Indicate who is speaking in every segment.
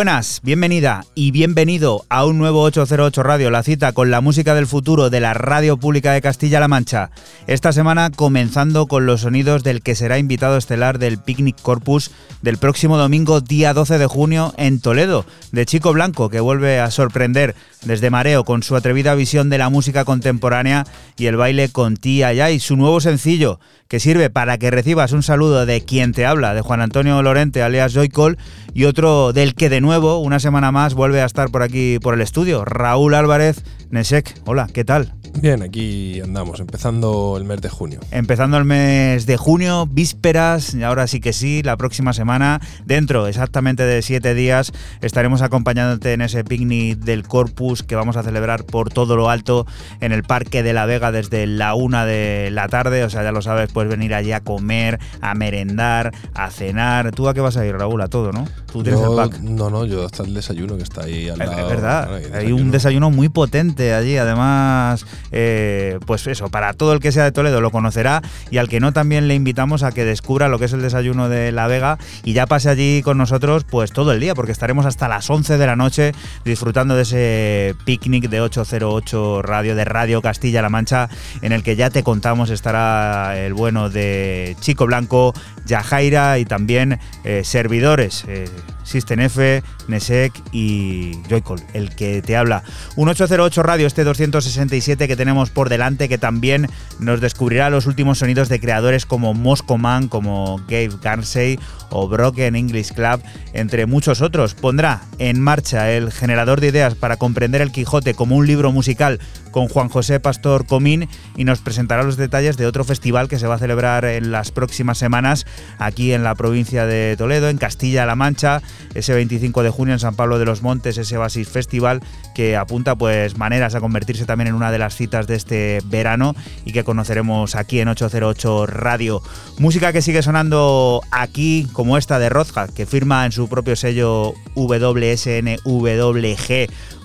Speaker 1: Buenas, bienvenida y bienvenido a un nuevo 808 Radio, la cita con la música del futuro de la Radio Pública de Castilla-La Mancha. Esta semana comenzando con los sonidos del que será invitado estelar del Picnic Corpus del próximo domingo día 12 de junio en Toledo, de Chico Blanco, que vuelve a sorprender desde Mareo con su atrevida visión de la música contemporánea y el baile con Tía Ya y su nuevo sencillo, que sirve para que recibas un saludo de quien te habla, de Juan Antonio Lorente, alias Joycol, y otro del que de nuevo, una semana más, vuelve a estar por aquí por el estudio, Raúl Álvarez Nesek. Hola, ¿qué tal?
Speaker 2: Bien, aquí andamos, empezando el mes de junio.
Speaker 1: Empezando el mes de junio, vísperas, y ahora sí que sí, la próxima semana, dentro exactamente de siete días, estaremos acompañándote en ese picnic del Corpus que vamos a celebrar por todo lo alto en el Parque de la Vega desde la una de la tarde. O sea, ya lo sabes, puedes venir allí a comer, a merendar, a cenar. ¿Tú a qué vas a ir, Raúl? A todo, ¿no? Tú tienes
Speaker 2: Yo-
Speaker 1: el pack.
Speaker 2: No, no, yo hasta el desayuno que está ahí al
Speaker 1: Es
Speaker 2: lado.
Speaker 1: verdad,
Speaker 2: Bueno,
Speaker 1: hay un desayuno muy potente allí, además, eh, pues eso, para todo el que sea de Toledo lo conocerá y al que no también le invitamos a que descubra lo que es el desayuno de La Vega y ya pase allí con nosotros pues todo el día, porque estaremos hasta las 11 de la noche disfrutando de ese picnic de 808 Radio, de Radio Castilla-La Mancha, en el que ya te contamos estará el bueno de Chico Blanco, Yajaira y también eh, servidores. eh, System F, Nesek y Joycol, el que te habla. Un 808 Radio, este 267 que tenemos por delante, que también nos descubrirá los últimos sonidos de creadores como Moscow Man, como Gabe Garsey o Broken English Club, entre muchos otros. Pondrá en marcha el generador de ideas para comprender el Quijote como un libro musical con Juan José Pastor Comín y nos presentará los detalles de otro festival que se va a celebrar en las próximas semanas aquí en la provincia de Toledo, en Castilla-La Mancha, ese 25 de junio en San Pablo de los Montes, ese Basis Festival que apunta pues maneras a convertirse también en una de las citas de este verano y que conoceremos aquí en 808 Radio. Música que sigue sonando aquí como esta de Rozga, que firma en su propio sello WSNWG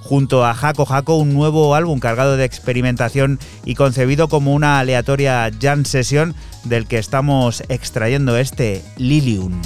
Speaker 1: junto a Jaco Jaco un nuevo álbum cargado de experimentación y concebido como una aleatoria jam session del que estamos extrayendo este Lilium.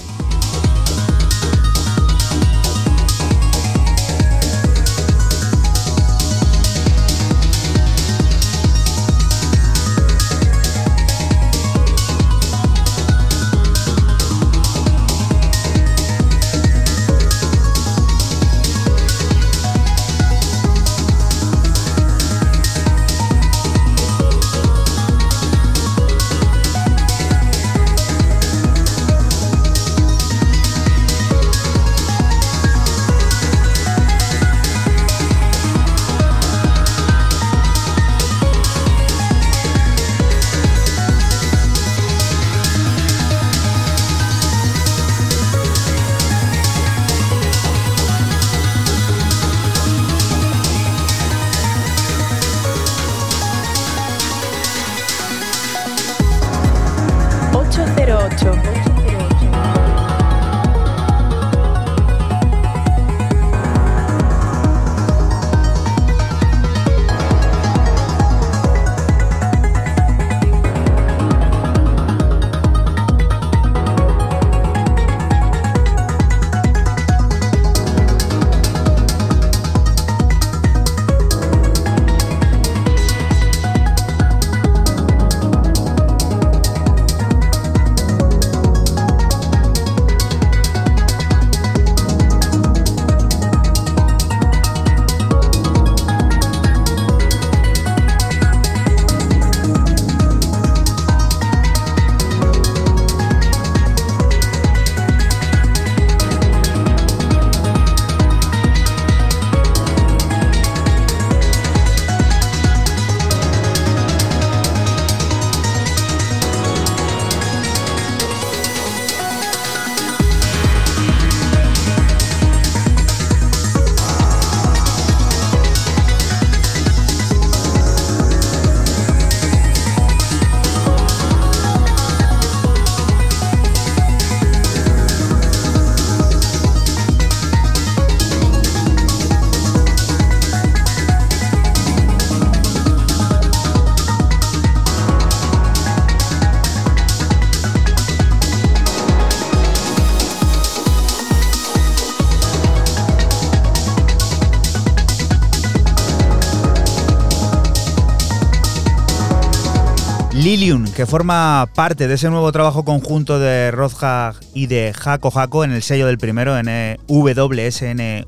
Speaker 1: Que forma parte de ese nuevo trabajo conjunto de Rozhag y de Jaco Jaco en el sello del primero, en WSNVG.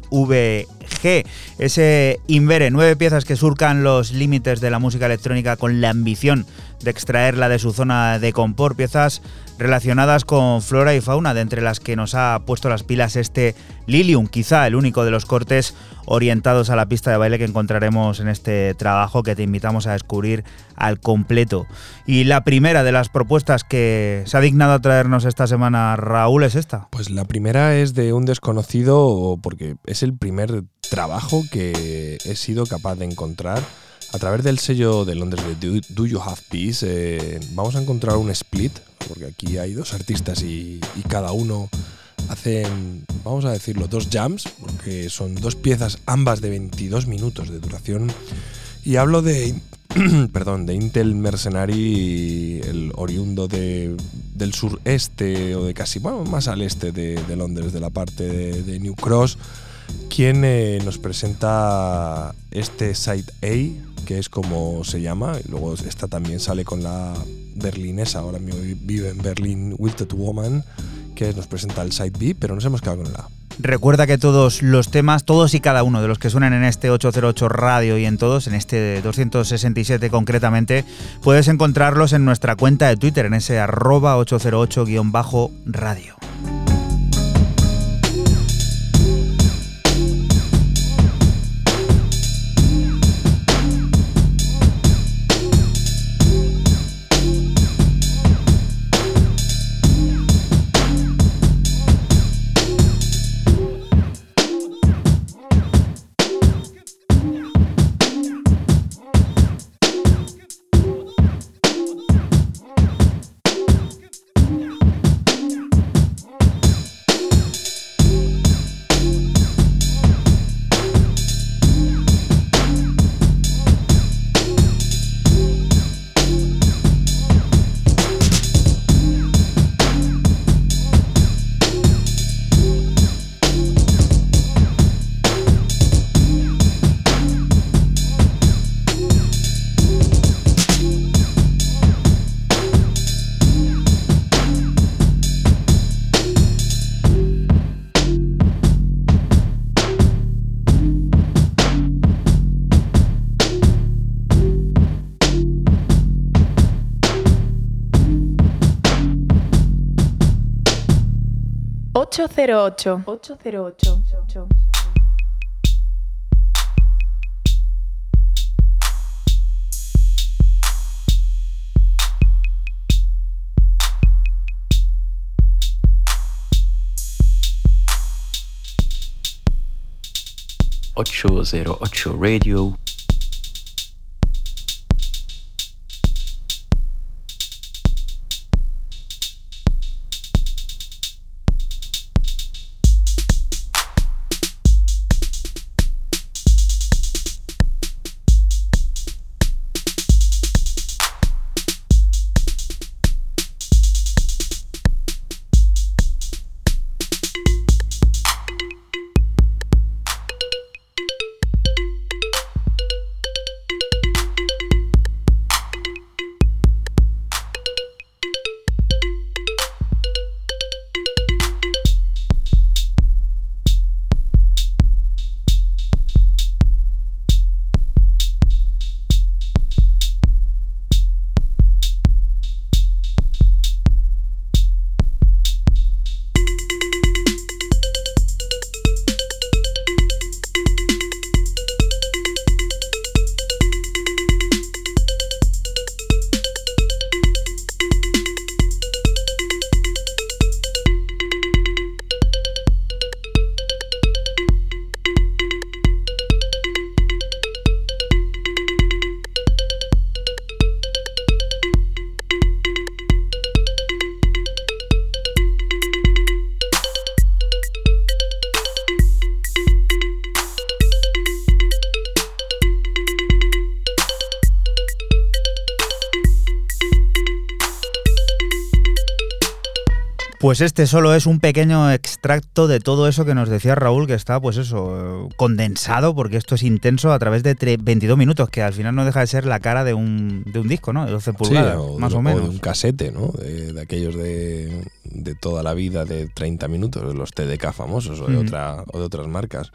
Speaker 1: Ese Invere, nueve piezas que surcan los límites de la música electrónica con la ambición de extraerla de su zona de compor, piezas relacionadas con flora y fauna, de entre las que nos ha puesto las pilas este Lilium, quizá el único de los cortes orientados a la pista de baile que encontraremos en este trabajo que te invitamos a descubrir al completo. Y la primera de las propuestas que se ha dignado a traernos esta semana Raúl es esta.
Speaker 2: Pues la primera es de un desconocido porque es el primer trabajo que he sido capaz de encontrar a través del sello de Londres de Do, You Have Peace. eh, vamos a encontrar un split, porque aquí hay dos artistas y, y cada uno hacen, vamos a decirlo, dos jams, porque son dos piezas ambas de 22 minutos de duración. Y hablo de, perdón, de Intel Mercenary, el oriundo de, del sureste o de casi, bueno, más al este de, de Londres, de la parte de, de New Cross, quien eh, nos presenta este Side A, que es como se llama, y luego esta también sale con la berlinesa, ahora mismo vive en Berlín, Wilted Woman, que nos presenta el Side B, pero nos hemos quedado con el A.
Speaker 1: Recuerda que todos los temas, todos y cada uno de los que suenan en este 808 radio y en todos, en este 267 concretamente, puedes encontrarlos en nuestra cuenta de Twitter, en ese arroba 808-radio.
Speaker 3: Ocho cero ocho. Ocho cero ocho.
Speaker 4: Ocho zero ocho Radio.
Speaker 1: Pues este solo es un pequeño extracto de todo eso que nos decía Raúl, que está, pues eso, condensado, porque esto es intenso a través de tre- 22 minutos, que al final no deja de ser la cara de un, de un disco, ¿no? De 12 pulgadas,
Speaker 2: o
Speaker 1: más o menos.
Speaker 2: de un casete, ¿no? De, de aquellos de, de toda la vida de 30 minutos, los TDK famosos o de,
Speaker 1: Ujú.
Speaker 2: otra, o de otras marcas.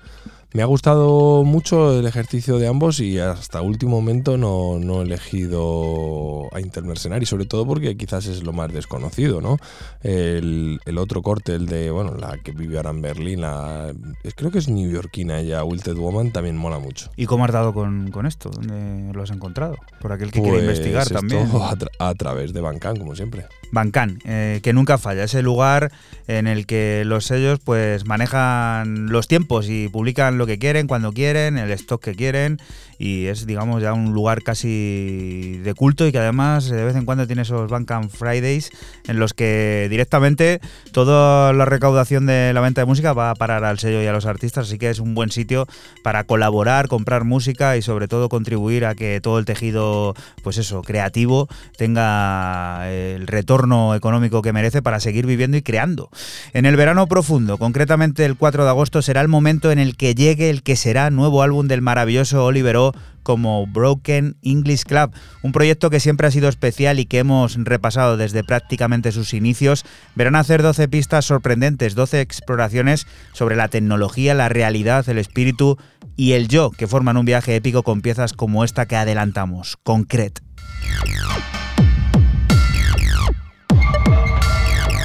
Speaker 2: Me ha gustado mucho el ejercicio de ambos y hasta último momento no, no he elegido a Intermercenari, sobre todo porque quizás es lo más desconocido, ¿no? El, el otro corte, el de, bueno, la que vive ahora en Berlín, la- es- creo que es neoyorquina ella, Wilted Woman, también mola mucho.
Speaker 1: ¿Y cómo has dado con, con esto? ¿Dónde lo has encontrado? Por aquel que quiere
Speaker 2: Pues
Speaker 1: investigar
Speaker 2: esto
Speaker 1: también.
Speaker 2: A, tra- a través de Bancan, como siempre.
Speaker 1: Bancan, eh, que nunca falla, ese lugar en el que los sellos pues manejan los tiempos y publican lo que quieren, cuando quieren, el stock que quieren y es digamos ya un lugar casi de culto y que además de vez en cuando tiene esos Bandcamp Fridays en los que directamente toda la recaudación de la venta de música va a parar al sello y a los artistas, así que es un buen sitio para colaborar, comprar música y sobre todo contribuir a que todo el tejido pues eso, creativo tenga el retorno económico que merece para seguir viviendo y creando. En el verano profundo, concretamente el 4 de agosto, será el momento en el que llegue el que será nuevo álbum del maravilloso Oliver O como Broken English Club, un proyecto que siempre ha sido especial y que hemos repasado desde prácticamente sus inicios. Verán hacer 12 pistas sorprendentes, 12 exploraciones sobre la tecnología, la realidad, el espíritu y el yo, que forman un viaje épico con piezas como esta que adelantamos, Concrete.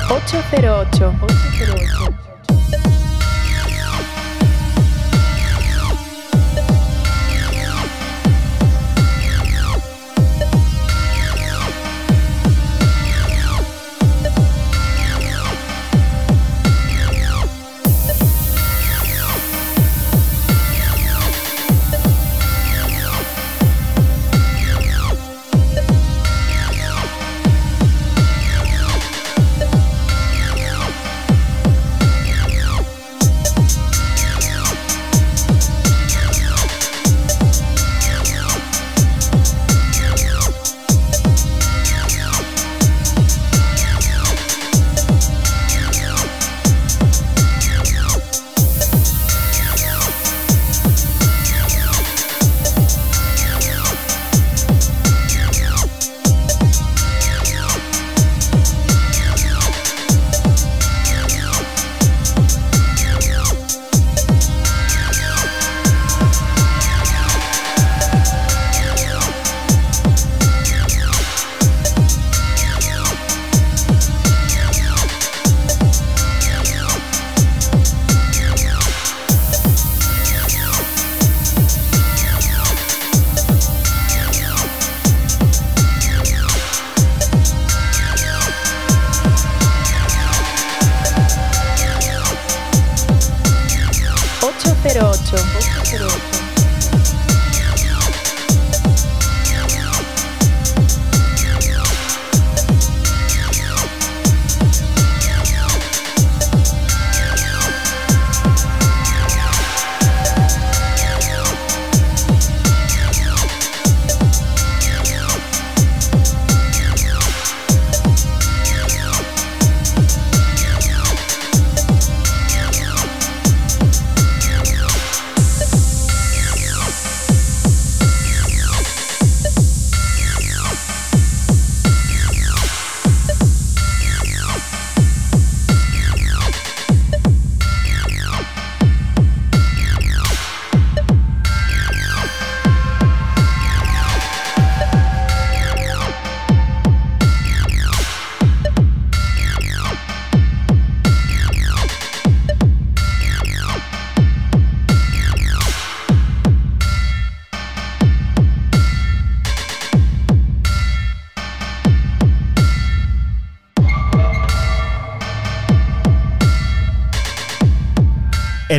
Speaker 3: 808. 808.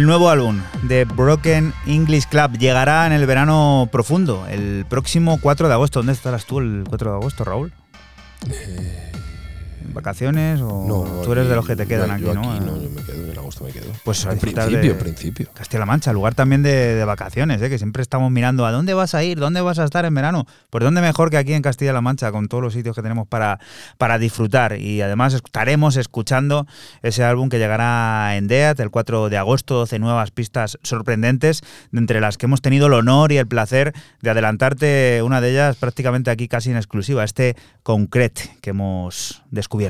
Speaker 1: El nuevo álbum de Broken English Club llegará en el verano profundo, el próximo 4 de agosto. ¿Dónde estarás tú el 4 de agosto, Raúl? ¿Vacaciones o
Speaker 2: No,
Speaker 1: tú eres de los que te quedan aquí,
Speaker 2: yo
Speaker 1: no?
Speaker 2: no, yo me quedo, en agosto me quedo.
Speaker 1: Pues a
Speaker 2: en
Speaker 1: disfrutar
Speaker 2: principio,
Speaker 1: de
Speaker 2: principio.
Speaker 1: Castilla-La Mancha, lugar también de, de vacaciones, ¿eh? que siempre estamos mirando a dónde vas a ir, dónde vas a estar en verano. Pues dónde mejor que aquí en Castilla-La Mancha, con todos los sitios que tenemos para, para disfrutar. Y además estaremos escuchando ese álbum que llegará en DEAT el 4 de agosto, 12 nuevas pistas sorprendentes, de entre las que hemos tenido el honor y el placer de adelantarte una de ellas prácticamente aquí casi en exclusiva, este Concrete que hemos descubierto.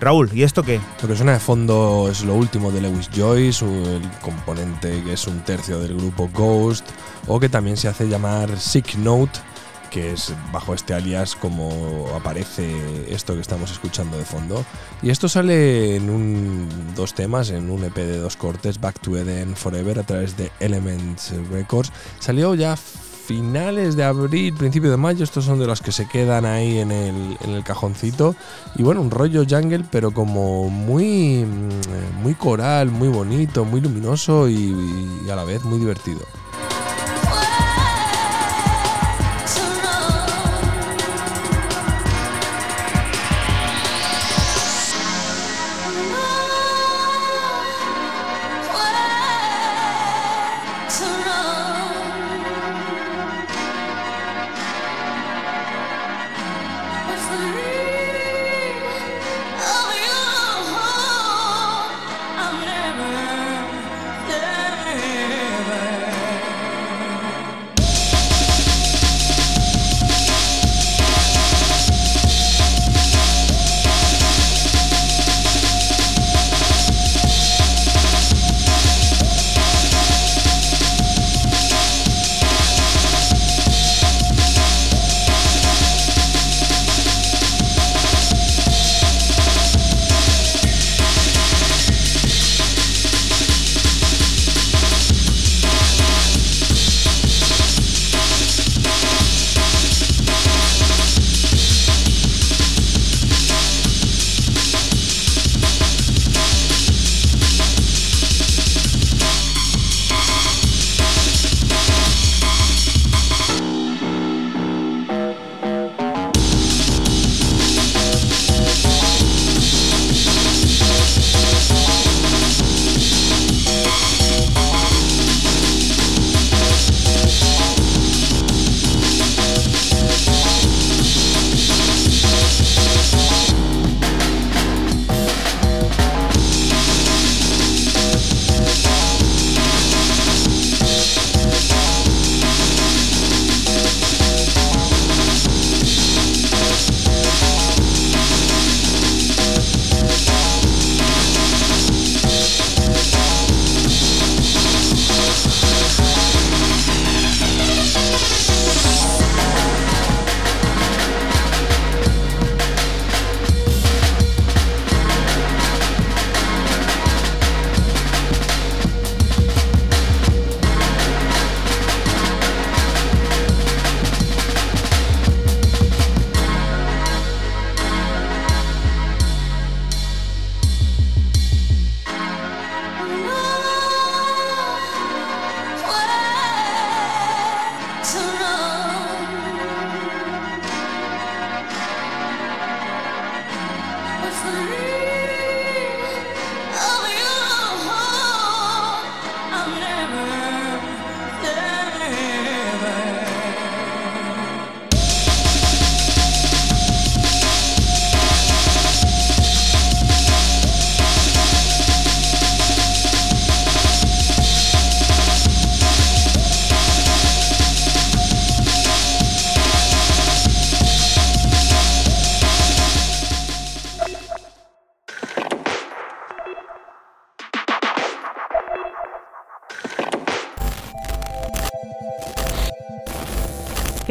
Speaker 1: Raúl, ¿y esto qué?
Speaker 2: Lo que suena de fondo es lo último de Lewis Joyce, el componente que es un tercio del grupo Ghost, o que también se hace llamar Sick Note, que es bajo este alias como aparece esto que estamos escuchando de fondo. Y esto sale en un, dos temas, en un EP de dos cortes, Back to Eden Forever, a través de Elements Records. Salió ya finales de abril, principio de mayo, estos son de los que se quedan ahí en el, cajoncito. Y bueno, un rollo jungle, pero como muy, mm, muy coral, muy bonito, muy luminoso y a la vez muy divertido.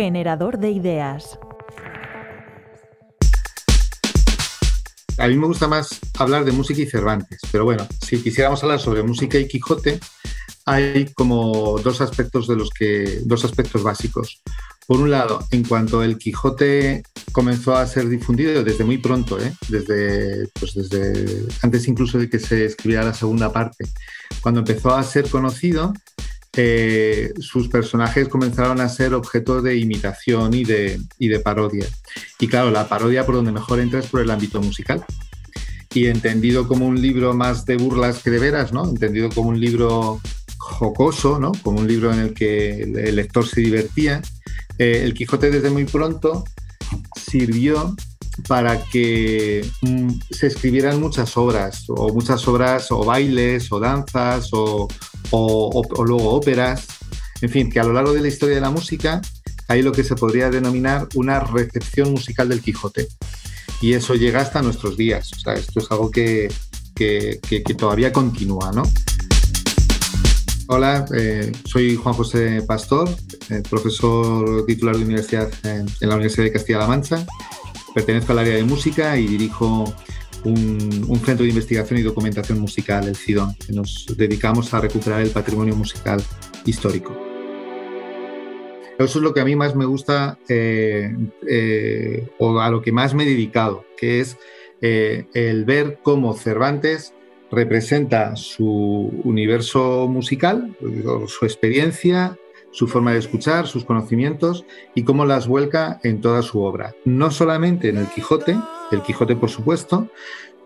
Speaker 5: Generador de ideas.
Speaker 6: A mí me gusta más hablar de música y Cervantes, pero bueno, si quisiéramos hablar sobre música y Quijote, hay como dos aspectos de los que dos aspectos básicos. Por un lado, en cuanto el Quijote comenzó a ser difundido desde muy pronto, ¿eh? desde, pues desde antes incluso de que se escribiera la segunda parte, cuando empezó a ser conocido, sus personajes comenzaron a ser objeto de imitación y de, y de parodia. Y claro, la parodia por donde mejor entra es por el ámbito musical. Y entendido como un libro más de burlas que de veras, ¿no? Entendido como un libro jocoso, ¿no? Como un libro en el que el, el lector se divertía. Eh, el Quijote desde muy pronto sirvió para que mm, se escribieran muchas obras, o muchas obras, o bailes, o danzas, o, o- luego óperas. En fin, que a lo largo de la historia de la música hay lo que se podría denominar una recepción musical del Quijote. Y eso llega hasta nuestros días. O sea, esto es algo que, que- que- todavía continúa, ¿no? Hola, eh, soy Juan José Pastor, eh, profesor titular de universidad en la Universidad de Castilla-La Mancha. Pertenezco al área de música y dirijo un, centro de investigación y documentación musical, el CIDON, que nos dedicamos a recuperar el patrimonio musical histórico. Eso es lo que a mí más me gusta eh, eh, o a lo que más me he dedicado, que es eh, el ver cómo Cervantes representa su universo musical, su experiencia, su forma de escuchar, sus conocimientos y cómo las vuelca en toda su obra. No solamente en el Quijote, el Quijote por supuesto,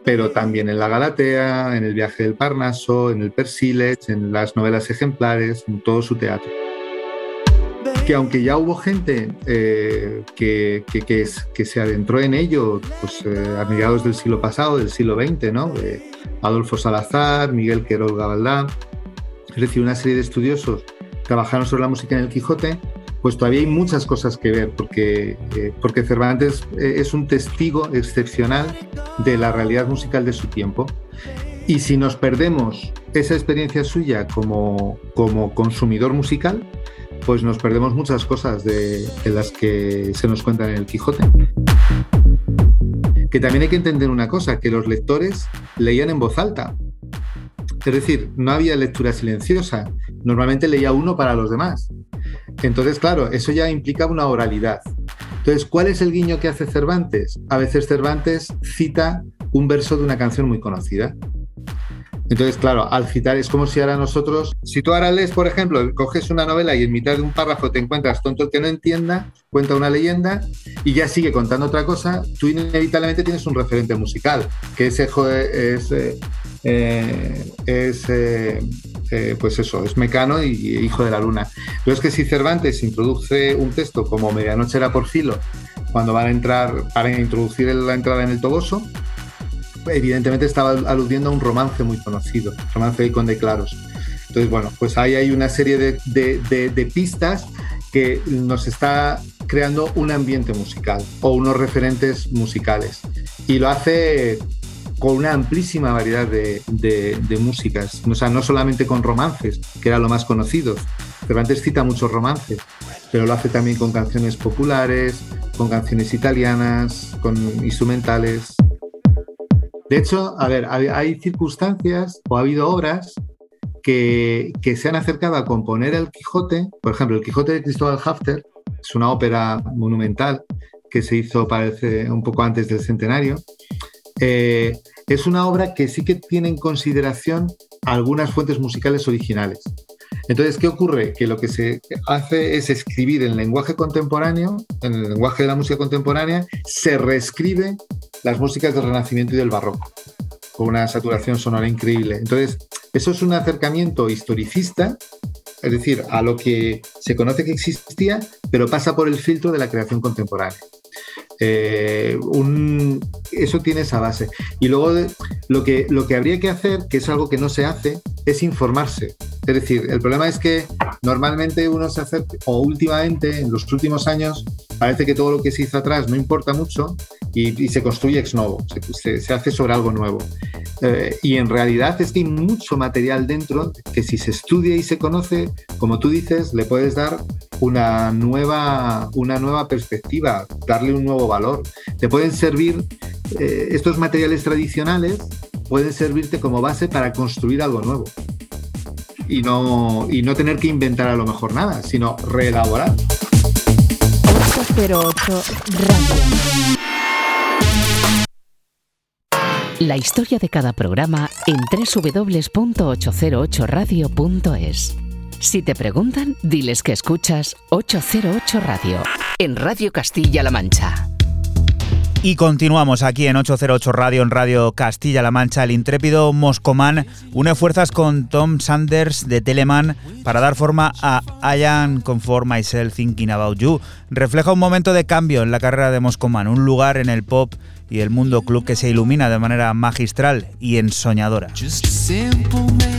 Speaker 6: pero también en la Galatea, en el viaje del Parnaso, en el Persíles, en las novelas ejemplares, en todo su teatro. Que aunque ya hubo gente eh, que, que, es- que se adentró en ello pues, eh, a mediados del siglo pasado, del siglo XX, ¿no? Adolfo Salazar, Miguel Querol Gabaldá, es decir, una serie de estudiosos trabajaron sobre la música en el Quijote, pues todavía hay muchas cosas que ver, porque, eh, porque Cervantes eh, es un testigo excepcional de la realidad musical de su tiempo. Y si nos perdemos esa experiencia suya como, como consumidor musical, pues nos perdemos muchas cosas de, de las que se nos cuentan en el Quijote. Que también hay que entender una cosa, que los lectores leían en voz alta. Es decir, no había lectura silenciosa. Normalmente leía uno para los demás. Entonces, claro, eso ya implicaba una oralidad. Entonces, ¿cuál es el guiño que hace Cervantes? A veces Cervantes cita un verso de una canción muy conocida. Entonces, claro, al citar es como si ahora nosotros, si tú ahora lees, por ejemplo, coges una novela y en mitad de un párrafo te encuentras tonto que no entienda, cuenta una leyenda y ya sigue contando otra cosa, tú inevitablemente tienes un referente musical, que ese jo- es, eh, es eh, eh, pues eso, es Mecano y Hijo de la Luna. Pero es que si Cervantes introduce un texto como Medianoche era por filo, cuando van a entrar, para introducir la entrada en el Toboso, evidentemente estaba aludiendo a un romance muy conocido, romance de Conde Claros. Entonces, bueno, pues ahí hay una serie de- de- de pistas que nos está creando un ambiente musical o unos referentes musicales. Y lo hace con una amplísima variedad de, de- de músicas, o sea, no solamente con romances, que era lo más conocido. Cervantes cita muchos romances, pero lo hace también con canciones populares, con canciones italianas, con instrumentales. De hecho, a ver, hay, hay circunstancias o ha habido obras que, que se han acercado a componer el Quijote. Por ejemplo, el Quijote de Cristóbal Hafter es una ópera monumental que se hizo, parece, un poco antes del centenario. Eh, es una obra que sí que tiene en consideración algunas fuentes musicales originales. Entonces, ¿qué ocurre? Que lo que se hace es escribir en lenguaje contemporáneo, en el lenguaje de la música contemporánea, se reescribe las músicas del Renacimiento y del Barroco, con una saturación sonora increíble. Entonces, eso es un acercamiento historicista, es decir, a lo que se conoce que existía, pero pasa por el filtro de la creación contemporánea. Eh, un- eso tiene esa base. Y luego lo, que, lo que habría que hacer, que es algo que no se hace, es informarse. Es decir, el problema es que normalmente uno se acerca, o últimamente, en los últimos años, parece que todo lo que se hizo atrás no importa mucho y, se construye ex novo, se, se- se hace sobre algo nuevo. Eh, y en realidad es que hay mucho material dentro que si se estudia y se conoce, como tú dices, le puedes dar una nueva, una nueva perspectiva, darle un nuevo valor. Te pueden servir, eh, estos materiales tradicionales pueden servirte como base para construir algo nuevo. Y no, y no tener que inventar a lo mejor nada, sino reelaborar.
Speaker 3: 808 Radio.
Speaker 7: La historia de cada programa en www.808radio.es. Si te preguntan, diles que escuchas 808 Radio en Radio Castilla-La Mancha.
Speaker 1: Y continuamos aquí en 808 Radio, en Radio Castilla-La Mancha. El intrépido Moscomán une fuerzas con Tom Sanders de Telemann para dar forma a I Am Comfort Myself Thinking About You. Refleja un momento de cambio en la carrera de Moscomán, un lugar en el pop y el mundo club que se ilumina de manera magistral y ensoñadora.
Speaker 5: Just a simple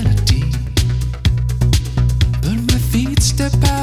Speaker 5: step out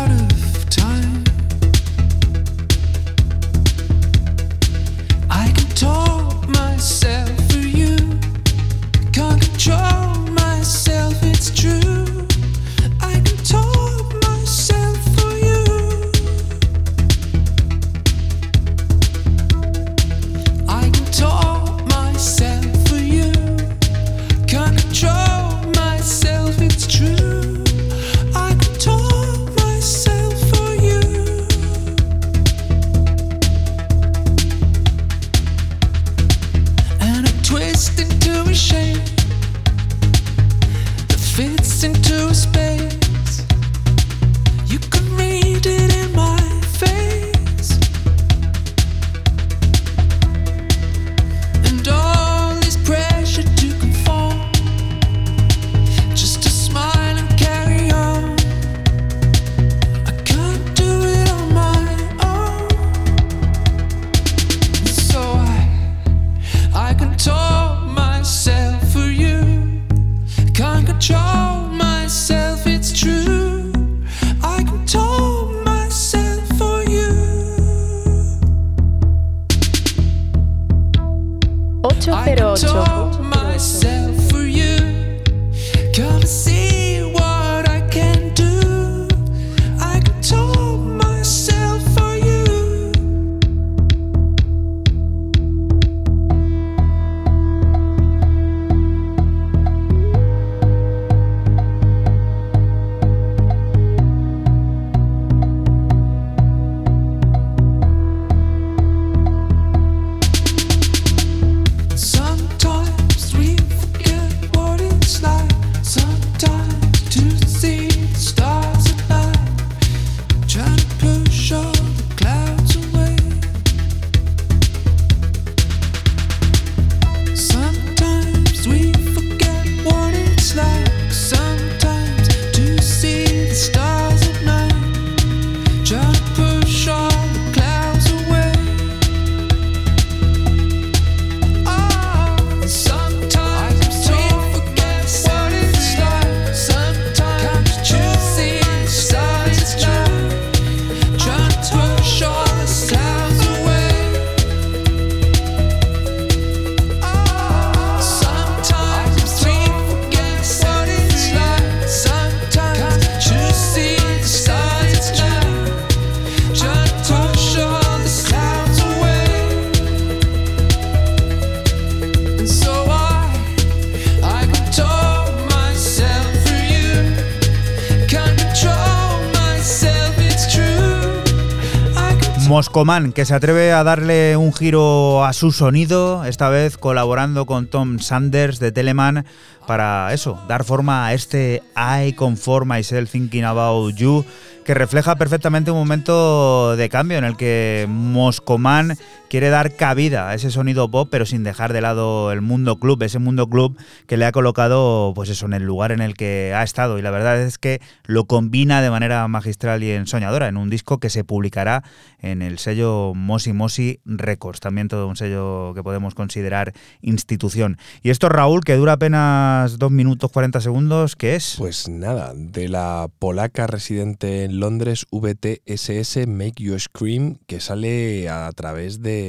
Speaker 1: Moscomán, que se atreve a darle un giro a su sonido, esta vez colaborando con Tom Sanders de Telemann para eso, dar forma a este I Conform Myself Thinking About You, que refleja perfectamente un momento de cambio en el que Moscomán quiere dar cabida a ese sonido pop, pero sin dejar de lado el mundo club, ese mundo club que le ha colocado, pues eso, en el lugar en el que ha estado. Y la verdad es que lo combina de manera magistral y ensoñadora en un disco que se publicará en el sello Mosi Mosi Records, también todo un sello que podemos considerar institución. Y esto, Raúl, que dura apenas 2 minutos 40 segundos, ¿qué es?
Speaker 2: Pues nada, de la polaca residente en Londres, VTSS Make You Scream, que sale a través de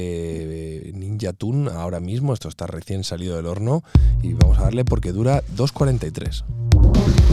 Speaker 2: Ninja Tune ahora mismo. Esto está recién salido del horno y vamos a darle porque dura 2.43.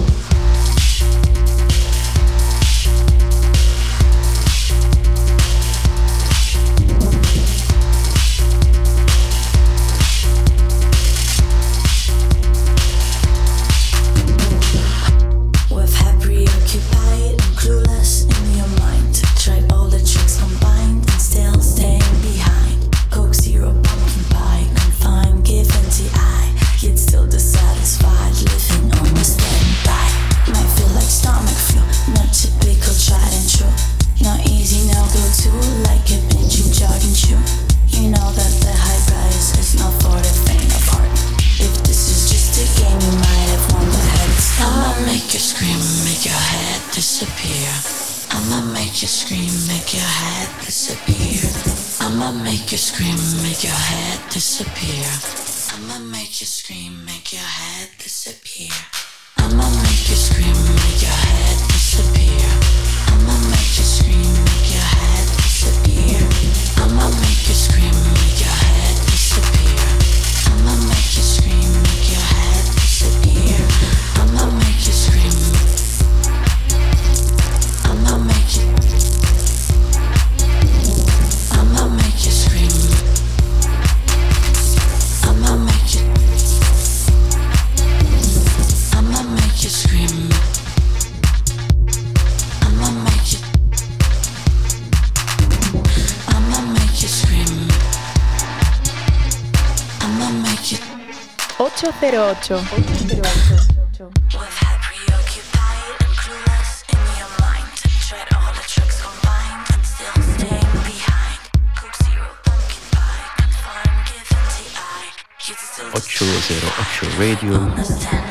Speaker 8: make you scream, make your head disappear. I'ma make you scream, make your head disappear. I'ma make you scream,
Speaker 3: 808.
Speaker 4: 808.
Speaker 8: Ocho, cero, ocho radio.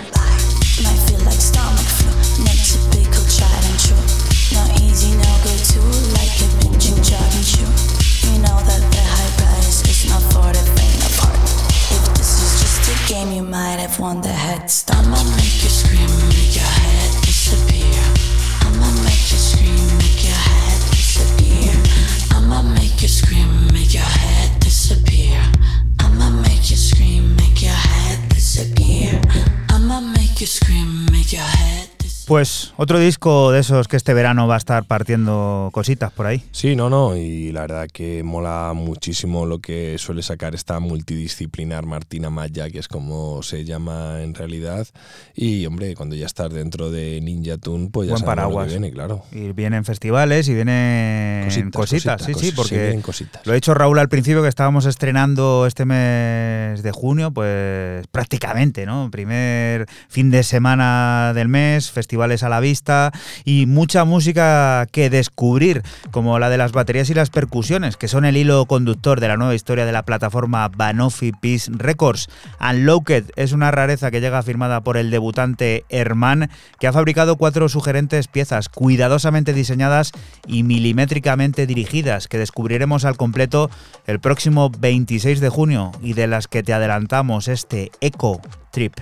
Speaker 1: Pues otro disco de esos que este verano va a estar partiendo cositas por ahí.
Speaker 2: Sí, no, no, y la verdad que mola muchísimo lo que suele sacar esta multidisciplinar Martina Maya, que es como se llama en realidad. Y hombre, cuando ya estás dentro de Ninja Tune, pues ya
Speaker 1: Buen
Speaker 2: sabemos lo que
Speaker 1: paraguas.
Speaker 2: viene, claro.
Speaker 1: Y vienen festivales y vienen
Speaker 2: Cositas,
Speaker 1: cositas,
Speaker 2: cositas,
Speaker 1: sí, sí, porque
Speaker 2: sí,
Speaker 1: lo ha dicho Raúl al principio que estábamos estrenando este mes de junio, pues prácticamente, ¿no? Primer fin de semana del mes, a la vista y mucha música que descubrir, como la de las baterías y las percusiones, que son el hilo conductor de la nueva historia de la plataforma Banoffee Peace Records. Unlocked es una rareza que llega firmada por el debutante Herman, que ha fabricado cuatro sugerentes piezas cuidadosamente diseñadas y milimétricamente dirigidas, que descubriremos al completo el próximo 26 de junio y de las que te adelantamos este Echo Trip.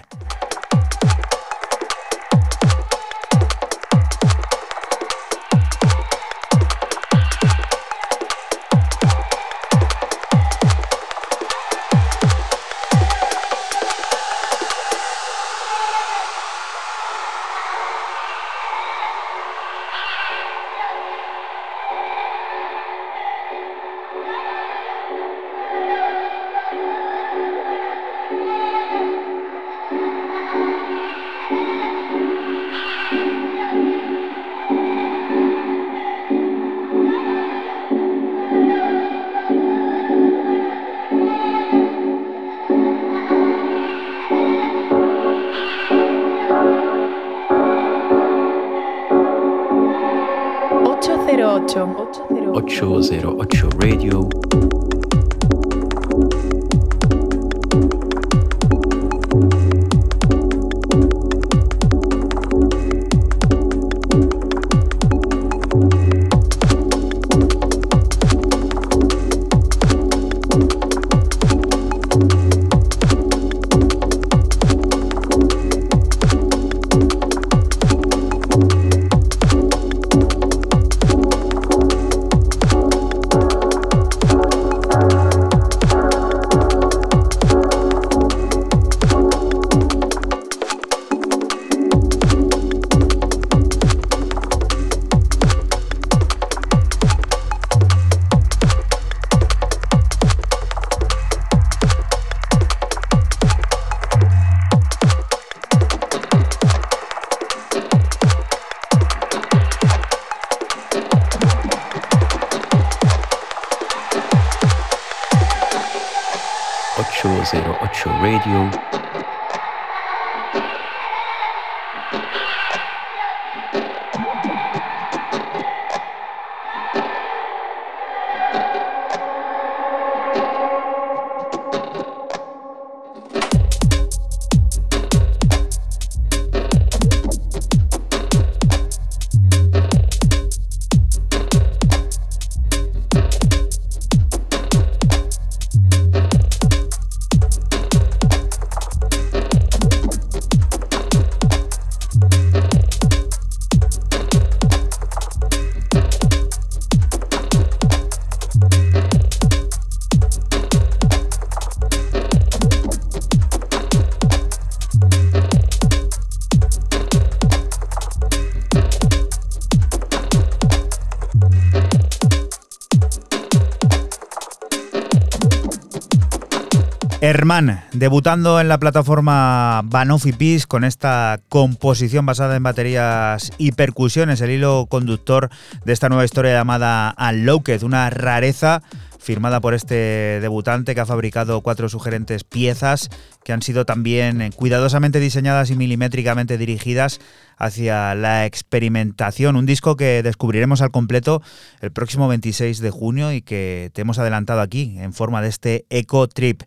Speaker 1: Debutando en la plataforma Banoffee Peace con esta composición basada en baterías y percusiones, el hilo conductor de esta nueva historia llamada Unlocked, una rareza firmada por este debutante que ha fabricado cuatro sugerentes piezas que han sido también cuidadosamente diseñadas y milimétricamente dirigidas hacia la experimentación. Un disco que descubriremos al completo el próximo 26 de junio y que te hemos adelantado aquí en forma de este Eco Trip.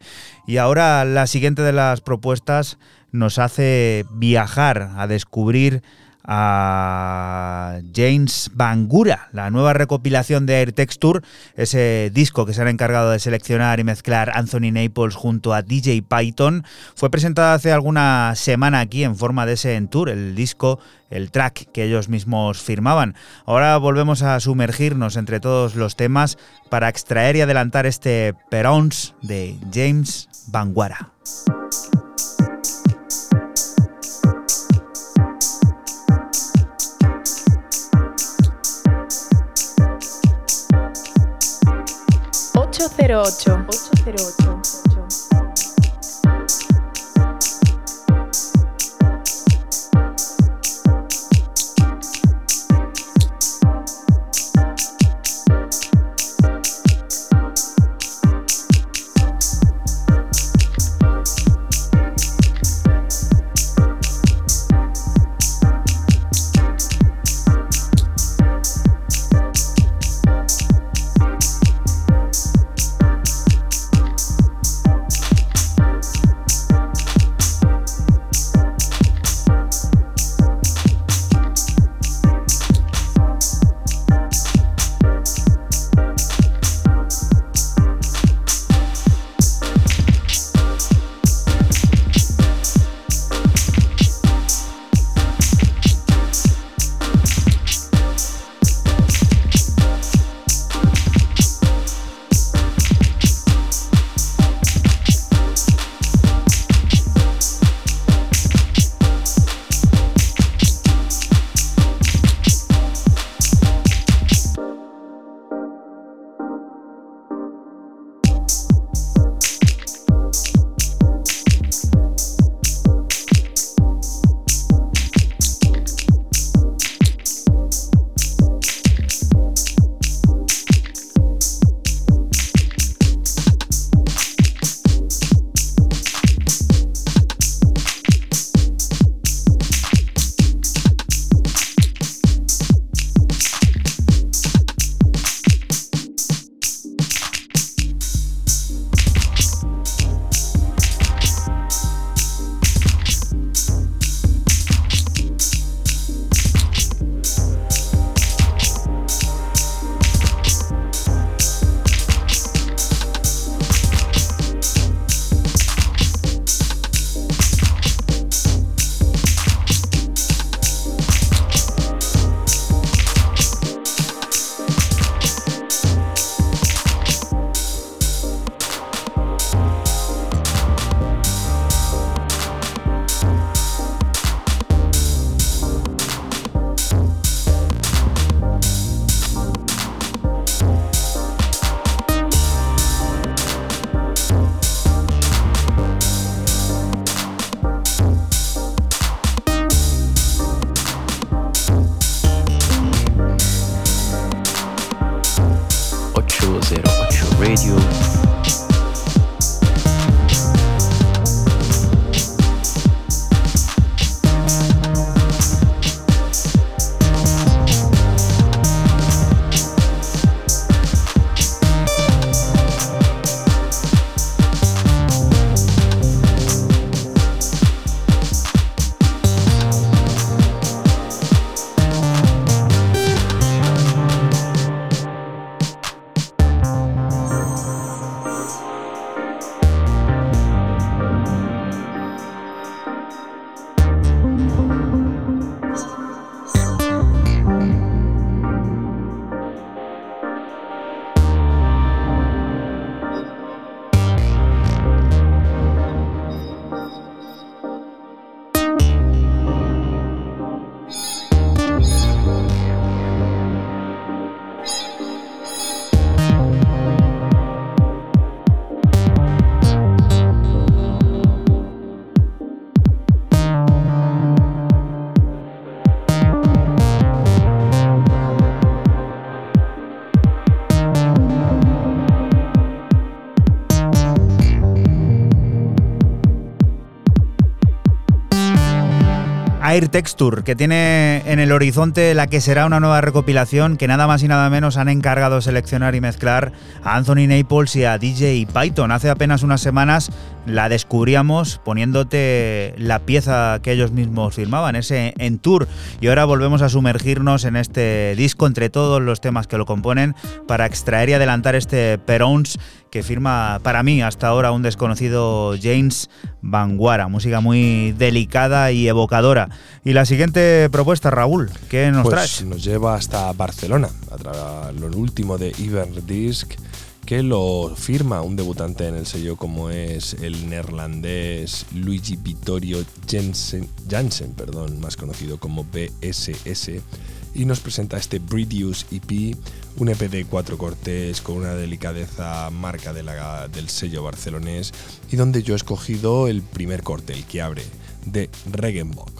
Speaker 1: Y ahora la siguiente de las propuestas nos hace viajar a descubrir a James Bangura, la nueva recopilación de Air Texture, ese disco que se han encargado de seleccionar y mezclar Anthony Naples junto a DJ Python, fue presentado hace alguna semana aquí en forma de ese tour, el disco, el track que ellos mismos firmaban. Ahora volvemos a sumergirnos entre todos los temas para extraer y adelantar este Perons de James Banguara.
Speaker 3: 808. 808.
Speaker 1: Air Texture, que tiene en el horizonte la que será una nueva recopilación que nada más y nada menos han encargado seleccionar y mezclar a Anthony Naples y a DJ Python. Hace apenas unas semanas la descubríamos poniéndote la pieza que ellos mismos firmaban, ese En Tour, y ahora volvemos a sumergirnos en este disco entre todos los temas que lo componen para extraer y adelantar este Perons que firma para mí hasta ahora un desconocido James Vanguara, música muy delicada y evocadora. Y la siguiente propuesta, Raúl, ¿qué nos
Speaker 2: pues
Speaker 1: traes?
Speaker 2: nos lleva hasta Barcelona, a través lo último de Disc que lo firma un debutante en el sello como es el neerlandés Luigi Vittorio Jansen, perdón, más conocido como BSS, y nos presenta este Bridius EP, un EP de cuatro cortes con una delicadeza marca de la- del sello barcelonés y donde yo he escogido el primer corte, el que abre, de Regenbock.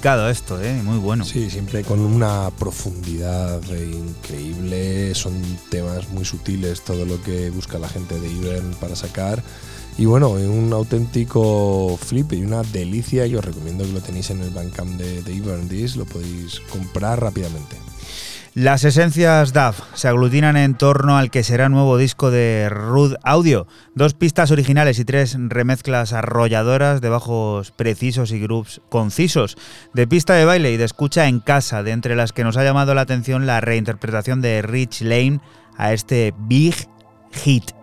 Speaker 1: delicado esto, ¿eh? Muy bueno.
Speaker 2: Sí, siempre con una profundidad increíble. Son temas muy sutiles todo lo que busca la gente de Ivern para sacar. Y bueno, un auténtico flip y una delicia. Yo os recomiendo que lo tenéis en el Bandcamp de, de lo podéis comprar rápidamente.
Speaker 1: Las esencias DAF se aglutinan en torno al que será nuevo disco de Rude Audio. Dos pistas originales y tres remezclas arrolladoras de bajos precisos y grooves concisos. De pista de baile y de escucha en casa, de entre las que nos ha llamado la atención la reinterpretación de Rich Lane a este Big Hit.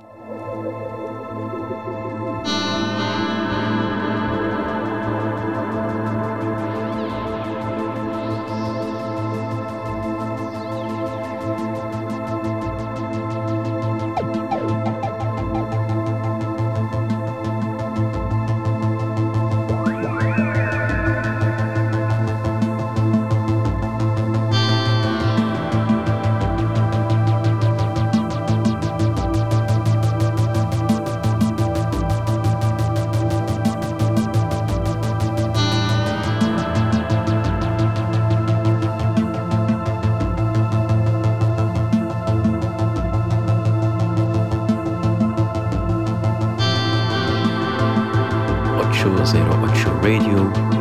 Speaker 4: Ocho zero ocho Radio.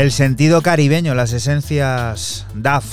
Speaker 4: El sentido caribeño, las esencias DAF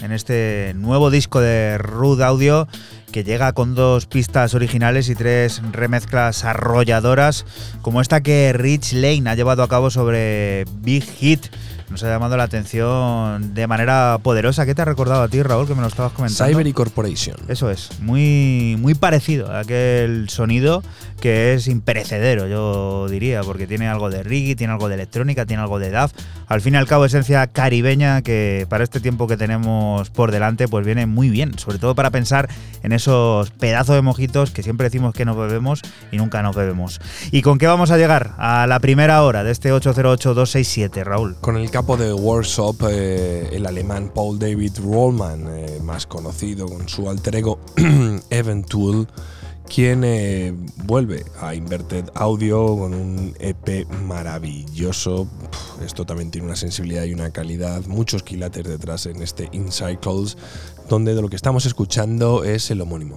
Speaker 4: en este nuevo disco de Rude Audio que llega con dos pistas originales y tres remezclas arrolladoras, como esta que Rich Lane ha llevado a cabo sobre Big Hit. Nos ha llamado la atención de manera poderosa. ¿Qué te ha recordado a ti, Raúl, que me lo estabas comentando?
Speaker 2: Cyber Corporation.
Speaker 1: Eso es, muy, muy parecido a aquel sonido que es imperecedero, yo diría, porque tiene algo de reggae, tiene algo de electrónica, tiene algo de DAF. Al fin y al cabo, esencia caribeña que para este tiempo que tenemos por delante, pues viene muy bien, sobre todo para pensar en esos pedazos de mojitos que siempre decimos que nos bebemos y nunca nos bebemos. ¿Y con qué vamos a llegar a la primera hora de este 808-267, Raúl?
Speaker 2: Con el capo de Workshop, eh, el alemán Paul David Rollman, eh, más conocido con su alter ego Eventual, quien eh, vuelve a Inverted Audio con un EP maravilloso. Esto también tiene una sensibilidad y una calidad, muchos quilates detrás en este In Cycles, donde de lo que estamos escuchando es el homónimo.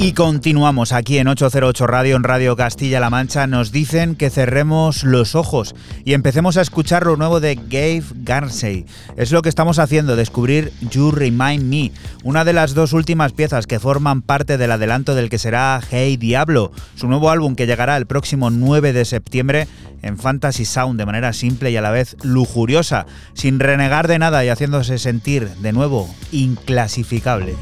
Speaker 1: Y continuamos aquí en 808 Radio, en Radio Castilla-La Mancha. Nos dicen que cerremos los ojos y empecemos a escuchar lo nuevo de Gabe Garsey. Es lo que estamos haciendo, descubrir You Remind Me, una de las dos últimas piezas que forman parte del adelanto del que será Hey Diablo, su nuevo álbum que llegará el próximo 9 de septiembre en Fantasy Sound de manera simple y a la vez lujuriosa, sin renegar de nada y haciéndose sentir de nuevo inclasificable.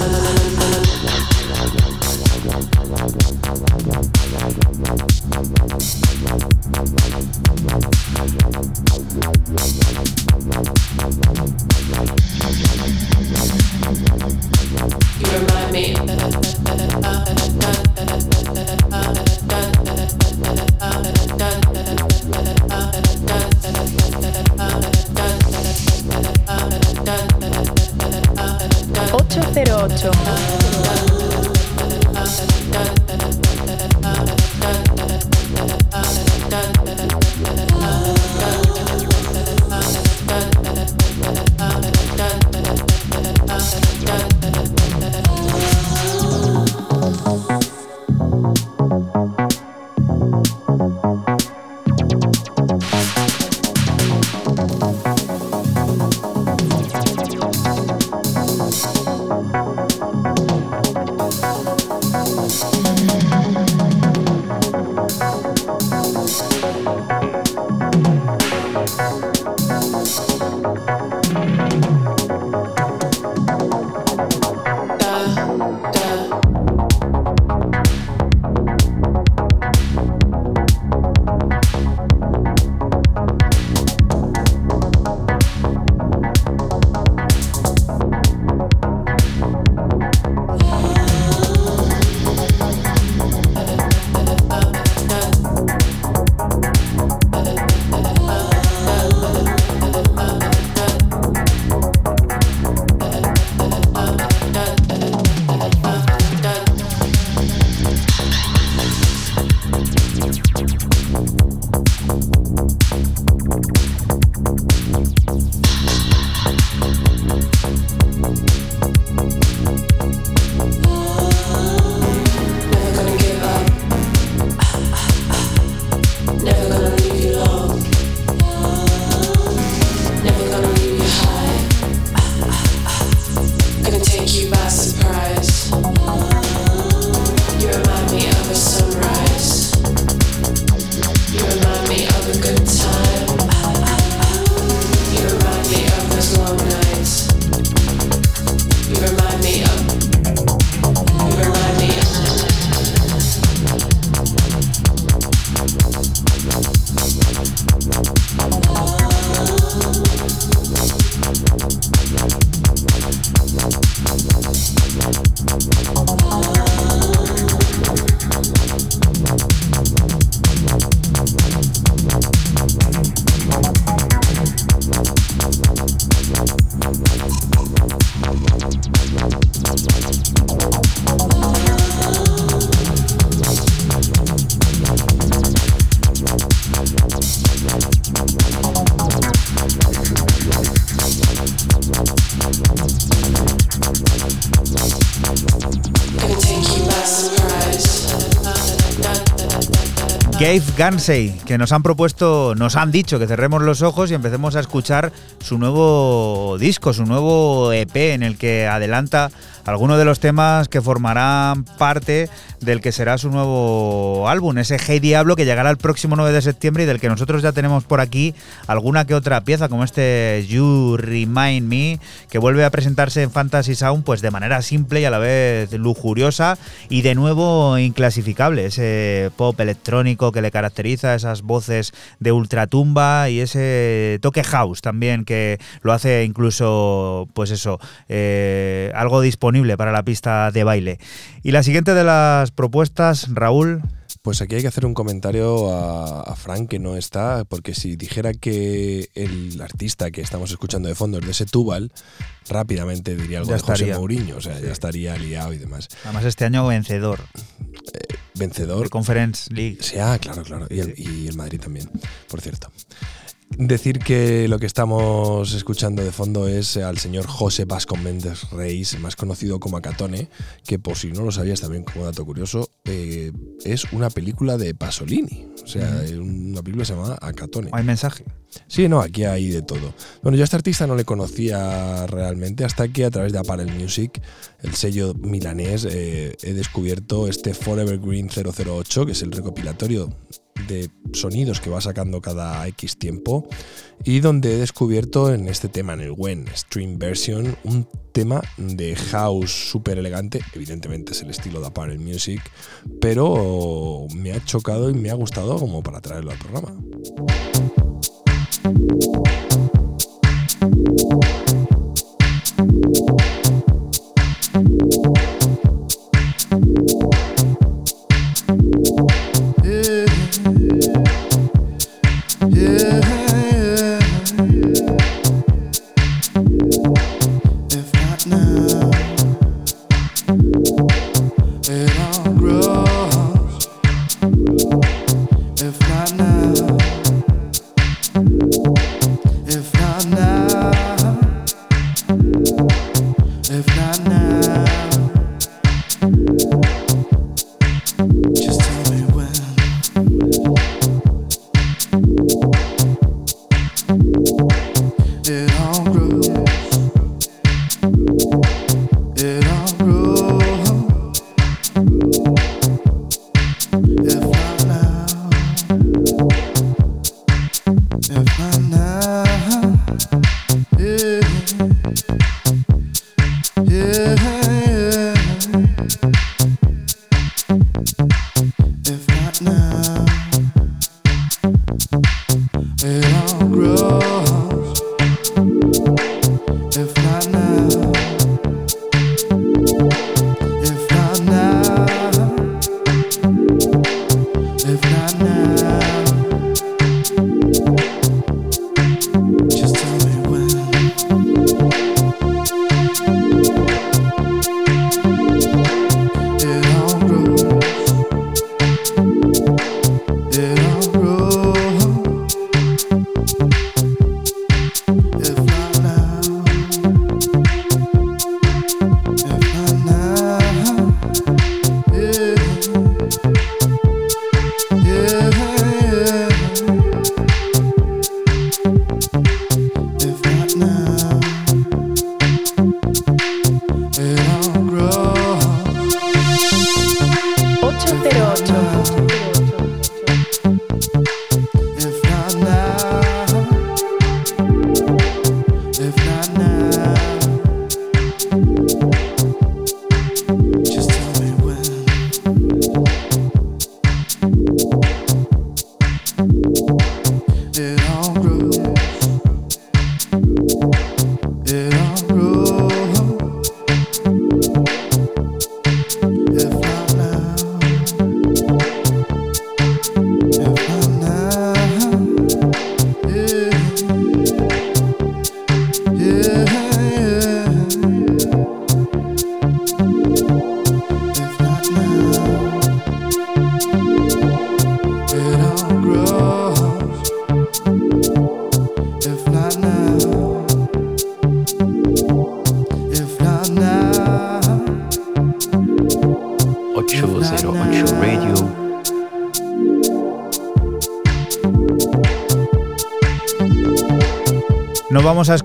Speaker 9: You remind me.
Speaker 10: Ocho
Speaker 1: Gabe Gansey, que nos han propuesto, nos han dicho que cerremos los ojos y empecemos a escuchar su nuevo disco, su nuevo EP en el que adelanta algunos de los temas que formarán parte del que será su nuevo álbum, ese Hey Diablo que llegará el próximo 9 de septiembre y del que nosotros ya tenemos por aquí alguna que otra pieza, como este You Remind Me, que vuelve a presentarse en Fantasy Sound pues de manera simple y a la vez lujuriosa y de nuevo inclasificable, ese pop electrónico que le caracteriza, esas voces de ultratumba y ese toque house también que lo hace incluso, pues eso, eh, algo disponible para la pista de baile. Y la siguiente de las propuestas, Raúl.
Speaker 2: Pues aquí hay que hacer un comentario a, a, Frank que no está, porque si dijera que el artista que estamos escuchando de fondo es de Setúbal, rápidamente diría algo
Speaker 1: Ya
Speaker 2: de José
Speaker 1: estaría.
Speaker 2: Mourinho, o sea,
Speaker 1: Sí.
Speaker 2: ya estaría liado y demás.
Speaker 1: Además este año vencedor
Speaker 2: Vencedor.
Speaker 1: de Conference League.
Speaker 2: Sí, ah, claro, claro. Y el, y el Madrid también, por cierto. Decir que lo que estamos escuchando de fondo es al señor José Vasco Méndez Reis, más conocido como Acatone, que por si no lo sabías también como dato curioso, eh, es una película de Pasolini. O sea, es una película que se llama Acatone.
Speaker 1: Hay mensaje.
Speaker 2: Sí, no, aquí hay de todo. Bueno, yo a este artista no le conocía realmente hasta que a través de Apparel Music, el sello milanés, eh, he descubierto este Forever Green 008, que es el recopilatorio de sonidos que va sacando cada X tiempo y donde he descubierto en este tema, en el WEN Stream Version, un tema de house súper elegante, evidentemente es el estilo de Apparel Music, pero me ha chocado y me ha gustado como para traerlo al programa.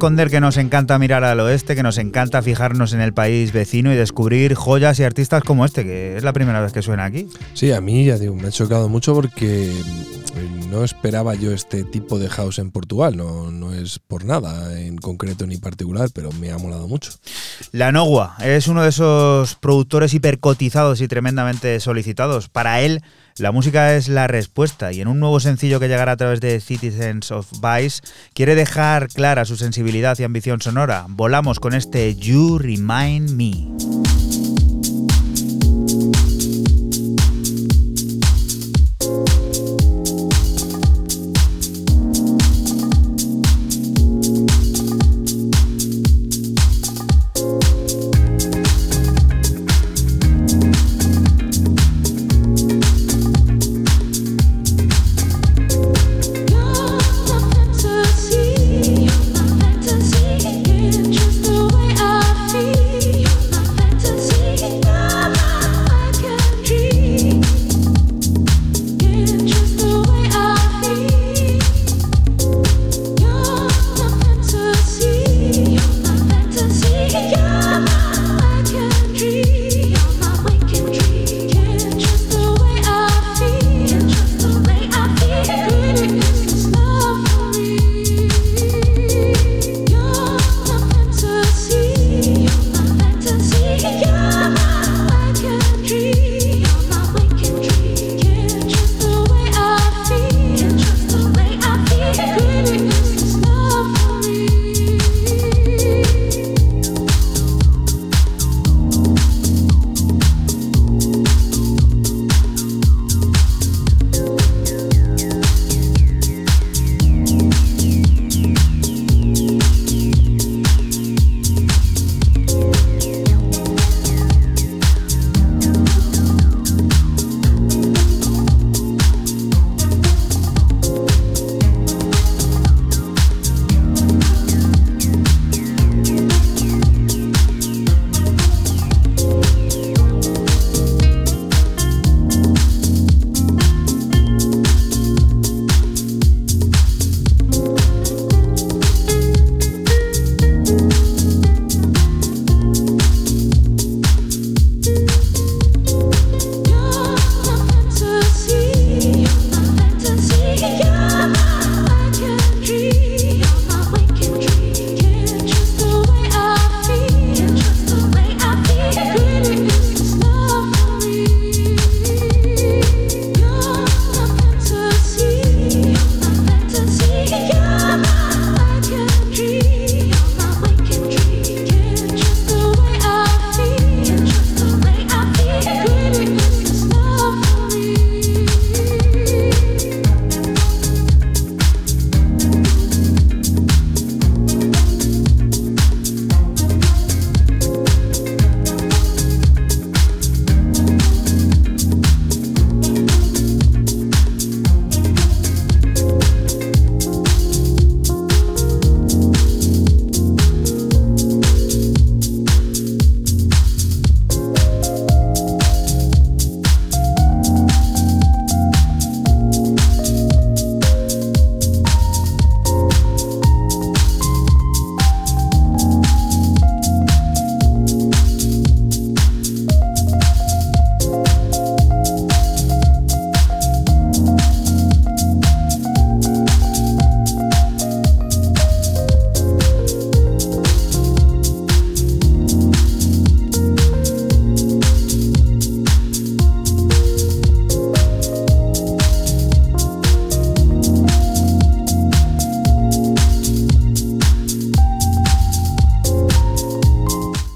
Speaker 4: Que nos encanta mirar al oeste, que nos encanta fijarnos en el país vecino y descubrir joyas y artistas como este, que es la primera vez que suena aquí.
Speaker 2: Sí, a mí ya digo, me ha chocado mucho porque mm, no esperaba yo este tipo de house en Portugal. No, no es por nada en concreto ni particular, pero me ha molado mucho.
Speaker 4: La Nogua es uno de esos productores hipercotizados y tremendamente solicitados. Para él, la música es la respuesta y en un nuevo sencillo que llegará a través de Citizens of Vice quiere dejar clara su sensibilidad y ambición sonora. Volamos con este You Remind Me.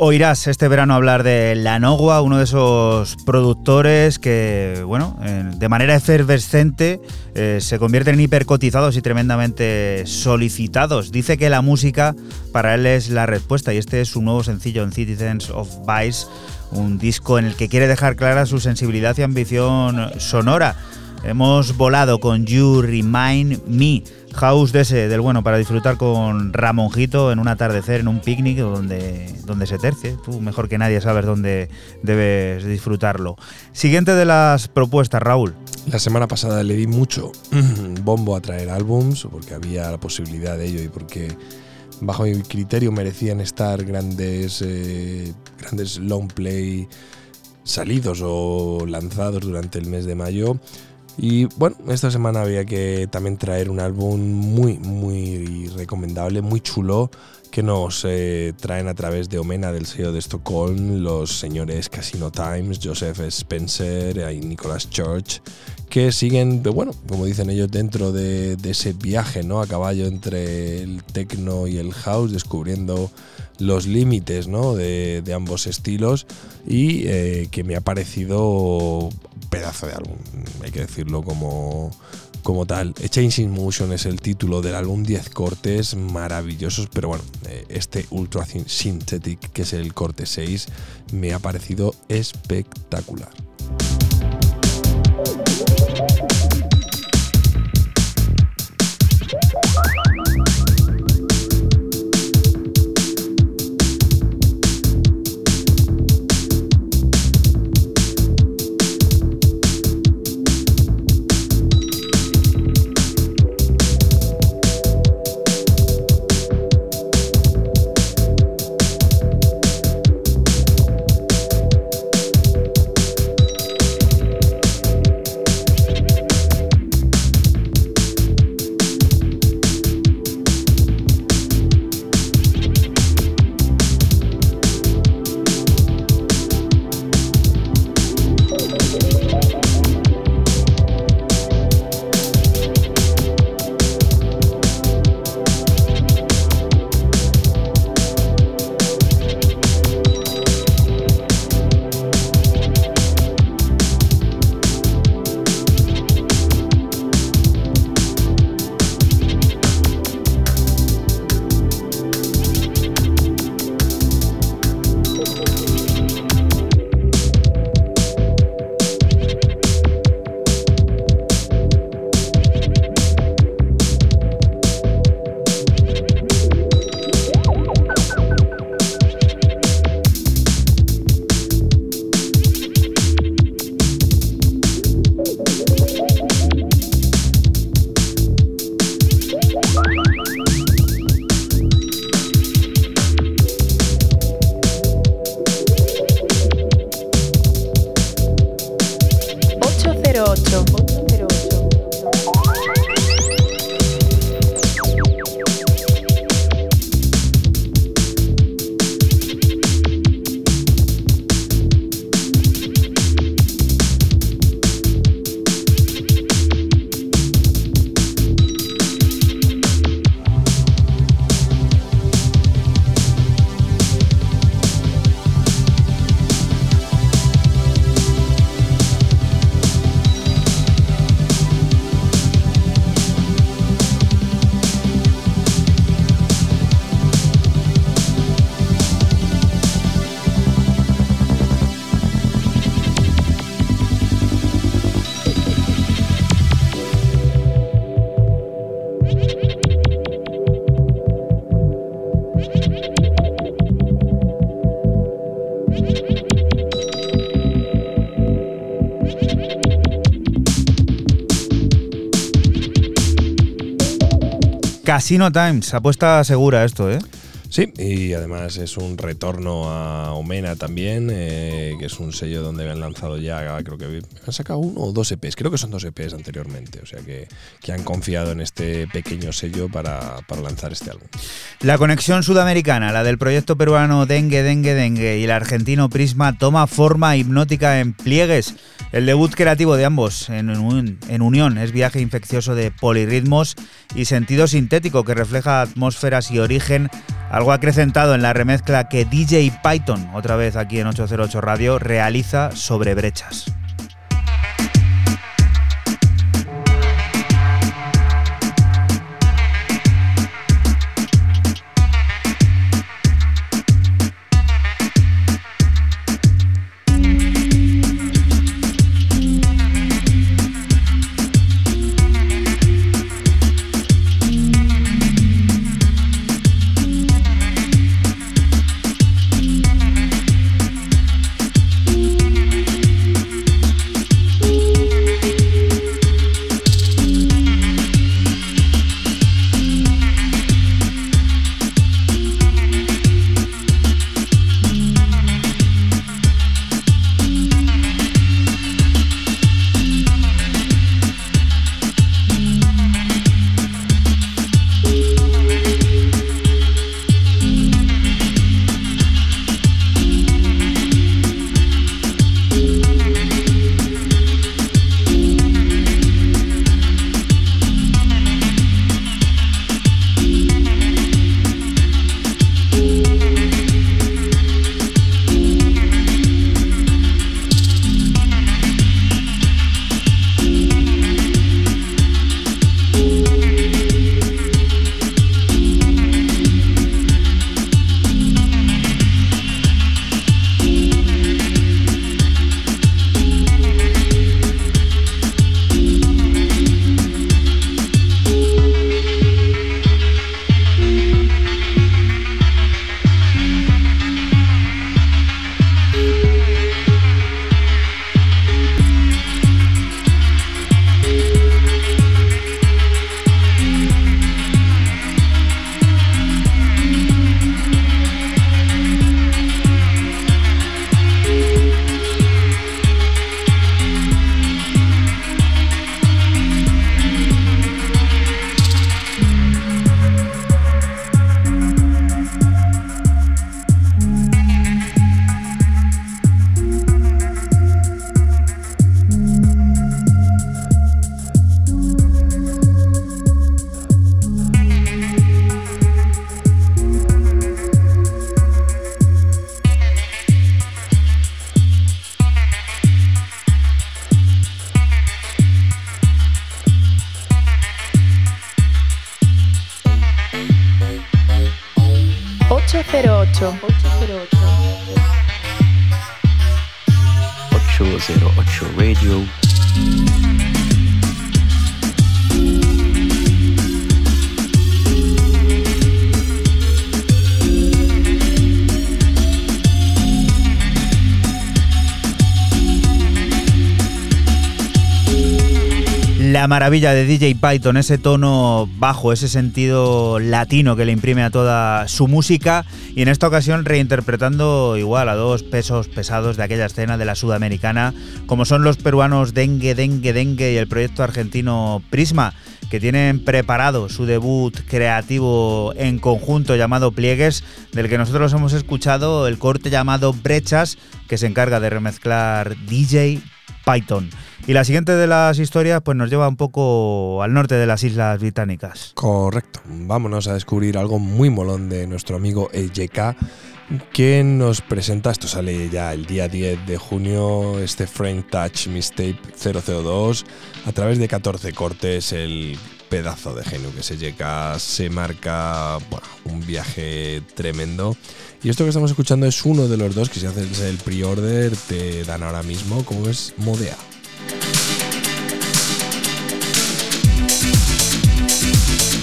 Speaker 4: Oirás este verano hablar de La Nogua, uno de esos productores que, bueno, eh, de manera efervescente eh, se convierten en hipercotizados y tremendamente solicitados. Dice que la música para él es la respuesta y este es su nuevo sencillo en Citizens of Vice, un disco en el que quiere dejar clara su sensibilidad y ambición sonora. Hemos volado con You Remind Me, house de ese, del bueno, para disfrutar con Ramonjito en un atardecer, en un picnic donde, donde se tercie. Tú mejor que nadie sabes dónde debes disfrutarlo. Siguiente de las propuestas, Raúl.
Speaker 2: La semana pasada le di mucho bombo a traer álbums, porque había la posibilidad de ello y porque bajo mi criterio merecían estar grandes, eh, grandes long play salidos o lanzados durante el mes de mayo. Y bueno, esta semana había que también traer un álbum muy, muy recomendable, muy chulo, que nos eh, traen a través de Omena del sello de Estocolmo los señores Casino Times, Joseph Spencer y Nicholas Church, que siguen, bueno, como dicen ellos, dentro de, ese viaje ¿no? a caballo entre el techno y el house, descubriendo los límites ¿no? de, de ambos estilos y eh, que me ha parecido pedazo de álbum, hay que decirlo como, como tal. Changing Motion es el título del álbum, 10 cortes maravillosos, pero bueno, eh, este Ultra Synthetic, que es el corte 6, me ha parecido espectacular.
Speaker 1: Casino Times, apuesta segura esto, ¿eh?
Speaker 2: Sí, y además es un retorno a Omena también, eh, que es un sello donde habían lanzado ya, creo que han sacado uno o dos EPs, creo que son dos EPs anteriormente, o sea que, que han confiado en este pequeño sello para, para, lanzar este álbum.
Speaker 1: La conexión sudamericana, la del proyecto peruano Dengue, Dengue, Dengue y el argentino Prisma toma forma hipnótica en pliegues. El debut creativo de ambos en, un, en unión es viaje infeccioso de polirritmos y sentido sintético que refleja atmósferas y origen algo acrecentado en la remezcla que DJ Python, otra vez aquí en 808 Radio, realiza sobre brechas. De DJ Python, ese tono bajo, ese sentido latino que le imprime a toda su música y en esta ocasión reinterpretando igual a dos pesos pesados de aquella escena de la sudamericana, como son los peruanos Dengue, Dengue, Dengue y el proyecto argentino Prisma, que tienen preparado su debut creativo en conjunto llamado Pliegues, del que nosotros hemos escuchado el corte llamado Brechas, que se encarga de remezclar DJ Python. Y la siguiente de las historias pues nos lleva un poco al norte de las Islas Británicas.
Speaker 2: Correcto. Vámonos a descubrir algo muy molón de nuestro amigo EJK que nos presenta, esto sale ya el día 10 de junio, este Frank Touch Mistape 002, a través de 14 cortes, el pedazo de genio que EJK se marca un viaje tremendo. Y esto que estamos escuchando es uno de los dos que si haces el pre-order te dan ahora mismo, como es Modea.
Speaker 11: Thank you.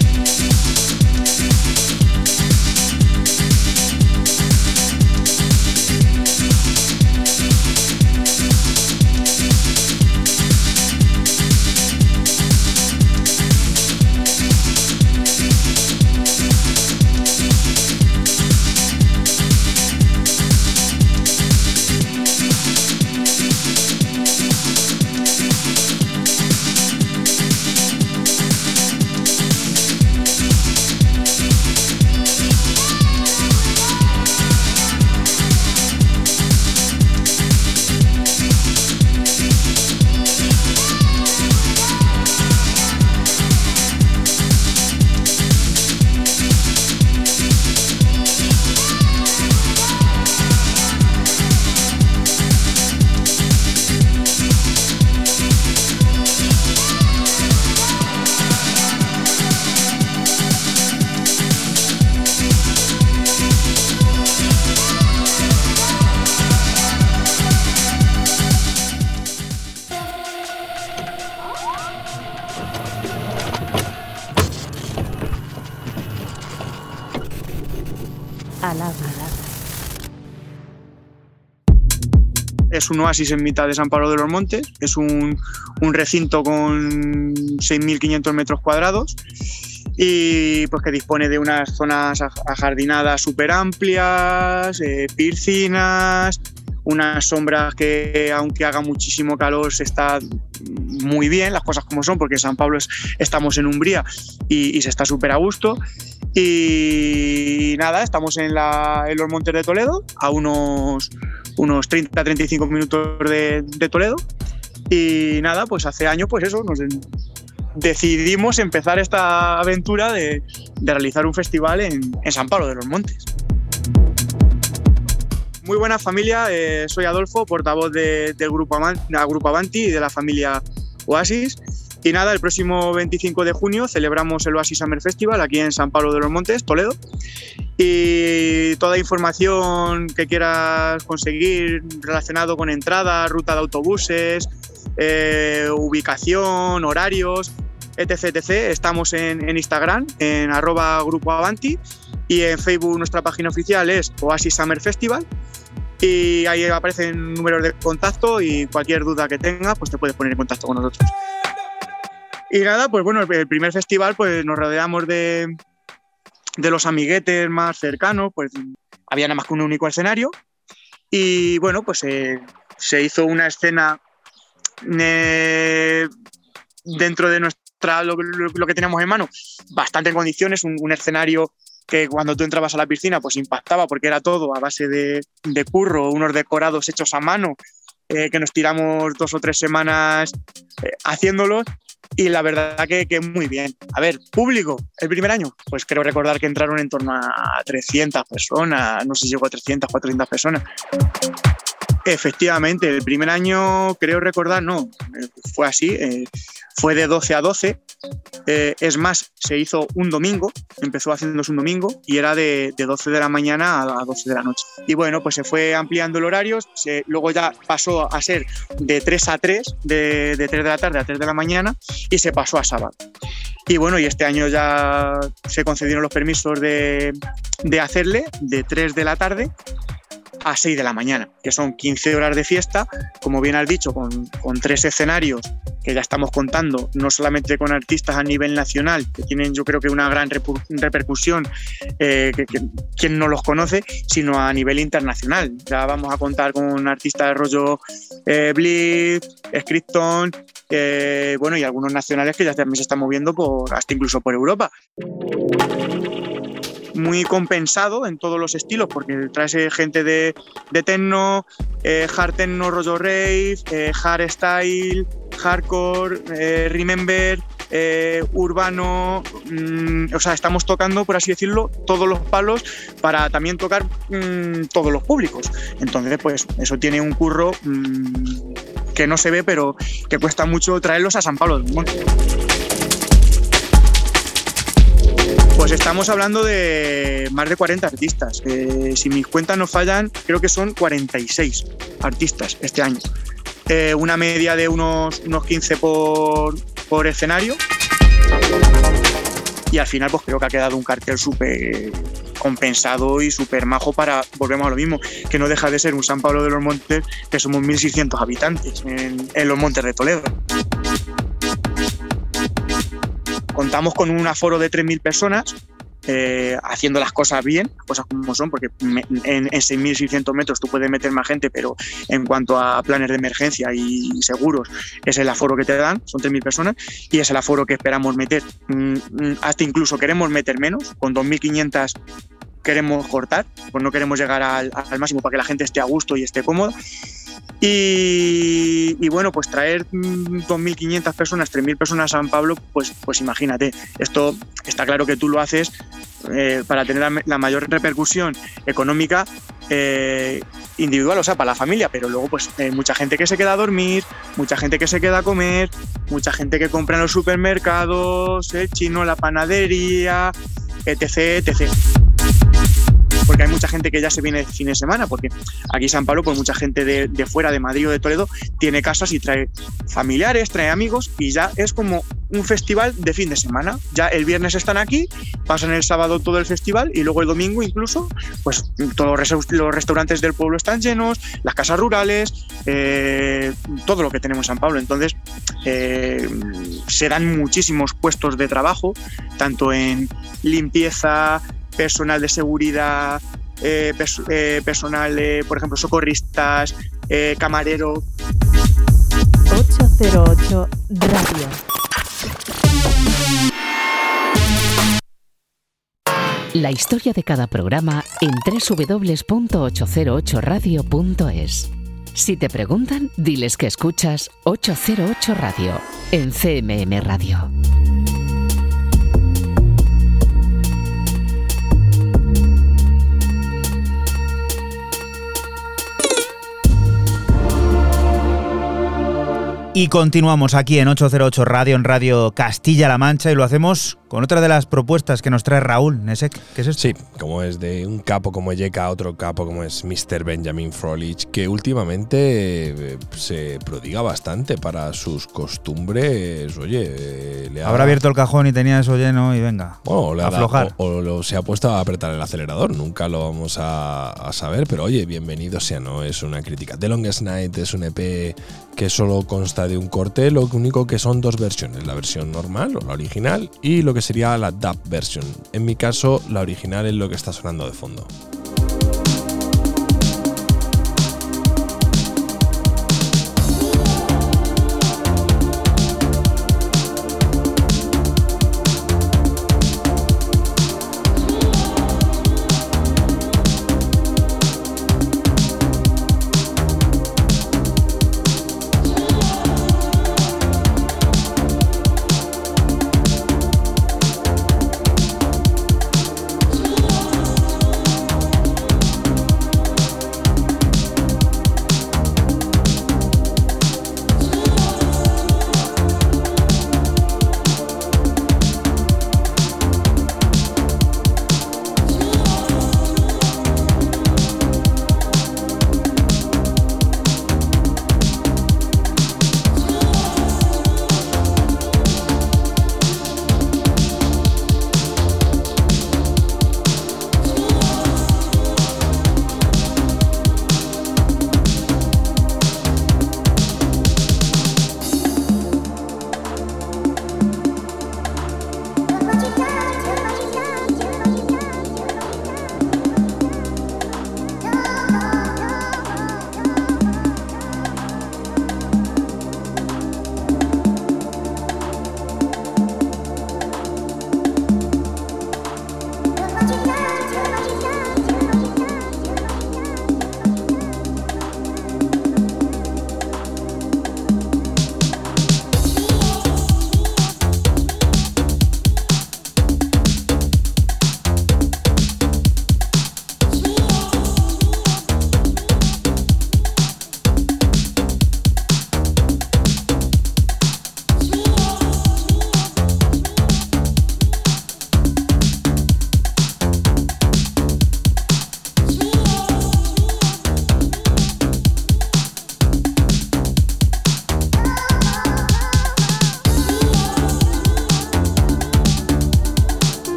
Speaker 11: Un oasis en mitad de San Pablo de los Montes, es un, recinto con 6.500 metros cuadrados y pues que dispone de unas zonas aj- ajardinadas súper amplias, eh, piscinas, unas sombras que aunque haga muchísimo calor se está muy bien, las cosas como son, porque San Pablo es- estamos en Umbría y, se está súper a gusto. Y nada, estamos en, en los Montes de Toledo, a unos, unos 30-35 minutos de, de Toledo. Y nada, pues hace años, pues eso, nos decidimos empezar esta aventura de, de realizar un festival en, en San Pablo de los Montes. Muy buena familia, eh, soy Adolfo, portavoz de- del grupo, Aman- del grupo Avanti y de la familia Oasis. Y nada, el próximo 25 de junio celebramos el Oasis Summer Festival aquí en San Pablo de los Montes, Toledo. Y toda información que quieras conseguir relacionado con entrada, ruta de autobuses, eh, ubicación, horarios, etc, etc. Estamos en, Instagram, en arroba grupo Avanti, y en Facebook nuestra página oficial es Oasis Summer Festival. Y ahí aparecen números de contacto y cualquier duda que tengas, pues te puedes poner en contacto con nosotros. Y nada, pues bueno, el- primer festival pues nos rodeamos de, de los amiguetes más cercanos, pues había nada más que un único escenario. Y bueno, pues eh, se hizo una escena eh, dentro de nuestra lo, lo- lo que teníamos en mano, bastante en condiciones, un, un escenario que cuando tú entrabas a la piscina pues impactaba porque era todo a base de, de curro, unos decorados hechos a mano, eh, que nos tiramos dos o tres semanas eh, haciéndolos y la verdad que, que muy bien. A ver, público, el primer año, pues creo recordar que entraron en torno a 300 personas, no sé si llegó a 300, 400 personas. Efectivamente, el primer año creo recordar, no, eh, fue así, eh, fue de 12 a 12 Eh, es más, se hizo un domingo, empezó haciéndose un domingo y era de, de 12 de la mañana a 12 de la noche. Y bueno, pues se fue ampliando el horario, se- luego ya pasó a ser de 3 a 3, de, de 3 de la tarde a 3 de la mañana y se pasó a sábado. Y bueno, y este año ya se concedieron los permisos de, de hacerle de 3 de la tarde a 6 de la mañana, que son 15 horas de fiesta, como bien has dicho, con, tres escenarios que ya estamos contando, no solamente con artistas a nivel nacional, que tienen yo creo que una gran repercusión, eh, que- quien no los conoce, sino a nivel internacional. Ya vamos a contar con artistas de rollo eh, Blitz, Scripton, eh, bueno, y algunos nacionales que ya también se están moviendo por, hasta incluso por Europa muy compensado en todos los estilos, porque traes eh, gente de, de techno, eh, hard techno, rollo rave, eh, hard style, hardcore, eh, remember, eh, urbano, mm, o sea, estamos tocando, por así decirlo, todos los palos para también tocar mm, todos los públicos. Entonces, pues eso tiene un curro mm, que no se ve, pero que cuesta mucho traerlos a San Pablo del Monte. Pues estamos hablando de más de 40 artistas. Si mis cuentas no fallan, creo que son 46 artistas este año. Eh, una media de unos, unos 15 por, por escenario. Y al final, pues creo que ha quedado un cartel súper compensado y súper majo para, volvemos a lo mismo, que no deja de ser un San Pablo de los Montes, que somos 1.600 habitantes en, en los Montes de Toledo. Contamos con un aforo de 3.000 personas, eh, haciendo las cosas bien, las cosas como son, porque me- en, en 6.600 metros tú puedes meter más gente, pero en cuanto a planes de emergencia y seguros, es el aforo que te dan, son 3.000 personas, y es el aforo que esperamos meter. Mm, mm, Hasta incluso queremos meter menos, con 2.500 queremos cortar, pues no queremos llegar al, al máximo para que la gente esté a gusto y esté cómoda. Y, y bueno, pues traer mm, 2.500 personas, 3.000 personas a San Pablo, pues, pues imagínate, esto está claro que tú lo haces eh, para tener la, mayor repercusión económica eh, individual, o sea, para la familia, pero luego pues eh, mucha gente que se queda a dormir, mucha gente que se queda a comer, mucha gente que compra en los supermercados, el chino, la panadería, etc, etc porque hay mucha gente que ya se viene de fin de semana, porque aquí San Pablo, pues mucha gente de, fuera, de Madrid o de Toledo, tiene casas y trae familiares, trae amigos y ya es como un festival de fin de semana. Ya el viernes están aquí, pasan el sábado todo el festival y luego el domingo incluso, pues todos los restaurantes del pueblo están llenos, las casas rurales, eh, todo lo que tenemos en San Pablo. Entonces, eh, se dan muchísimos puestos de trabajo, tanto en limpieza, personal de seguridad, eh, eh, personal, por ejemplo, socorristas, eh, camarero.
Speaker 3: 808 Radio.
Speaker 7: La historia de cada programa en www.808radio.es. Si te preguntan, diles que escuchas 808 Radio en CMM Radio.
Speaker 4: Y continuamos aquí en 808 Radio, en Radio Castilla-La Mancha, y lo hacemos con otra de las propuestas que nos trae Raúl Nesek. ¿Qué es esto?
Speaker 2: Sí, como es de un capo como Yeka a otro capo como es Mr. Benjamin Frolich, que últimamente eh, se prodiga bastante para sus costumbres. Oye, eh, le ha-
Speaker 4: Habrá abierto el cajón y tenía eso lleno y venga,
Speaker 2: Bueno, le
Speaker 4: aflojar.
Speaker 2: o, se ha puesto a apretar el acelerador, nunca lo vamos a, a saber, pero oye, bienvenido sea, no es una crítica. The Longest Night es un EP que solo consta de un corte, lo único que son dos versiones, la versión normal o la original y lo que sería la dub version. En mi caso, la original es lo que está sonando de fondo.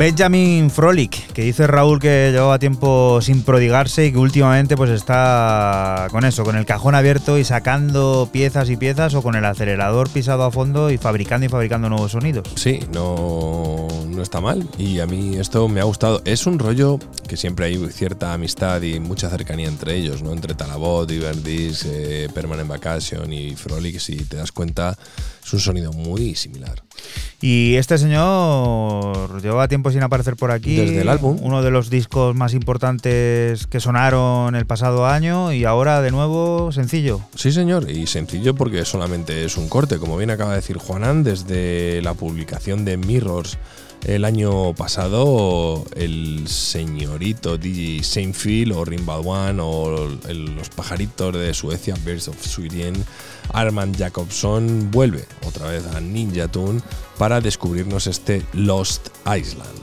Speaker 1: Benjamin Frolic, que dice Raúl que llevaba tiempo sin prodigarse y que últimamente pues está con eso, con el cajón abierto y sacando piezas y piezas o con el acelerador pisado a fondo y fabricando y fabricando nuevos sonidos.
Speaker 2: Sí, no, no está mal y a mí esto me ha gustado. Es un rollo que siempre hay cierta amistad y mucha cercanía entre ellos, ¿no? Entre Talabot, Iberdis, eh, Permanent Vacation y Frolic, si te das cuenta, es un sonido muy similar.
Speaker 1: Y este señor llevaba tiempo sin aparecer por aquí.
Speaker 2: Desde el álbum.
Speaker 1: Uno de los discos más importantes que sonaron el pasado año y ahora de nuevo sencillo.
Speaker 2: Sí, señor, y sencillo porque solamente es un corte, como bien acaba de decir Juanan, desde la publicación de Mirrors el año pasado, el señorito DJ Seinfeld o Rimbal One o los pajaritos de Suecia, Birds of Sweden, Armand Jacobson vuelve otra vez a Ninja Tune para descubrirnos este Lost Island.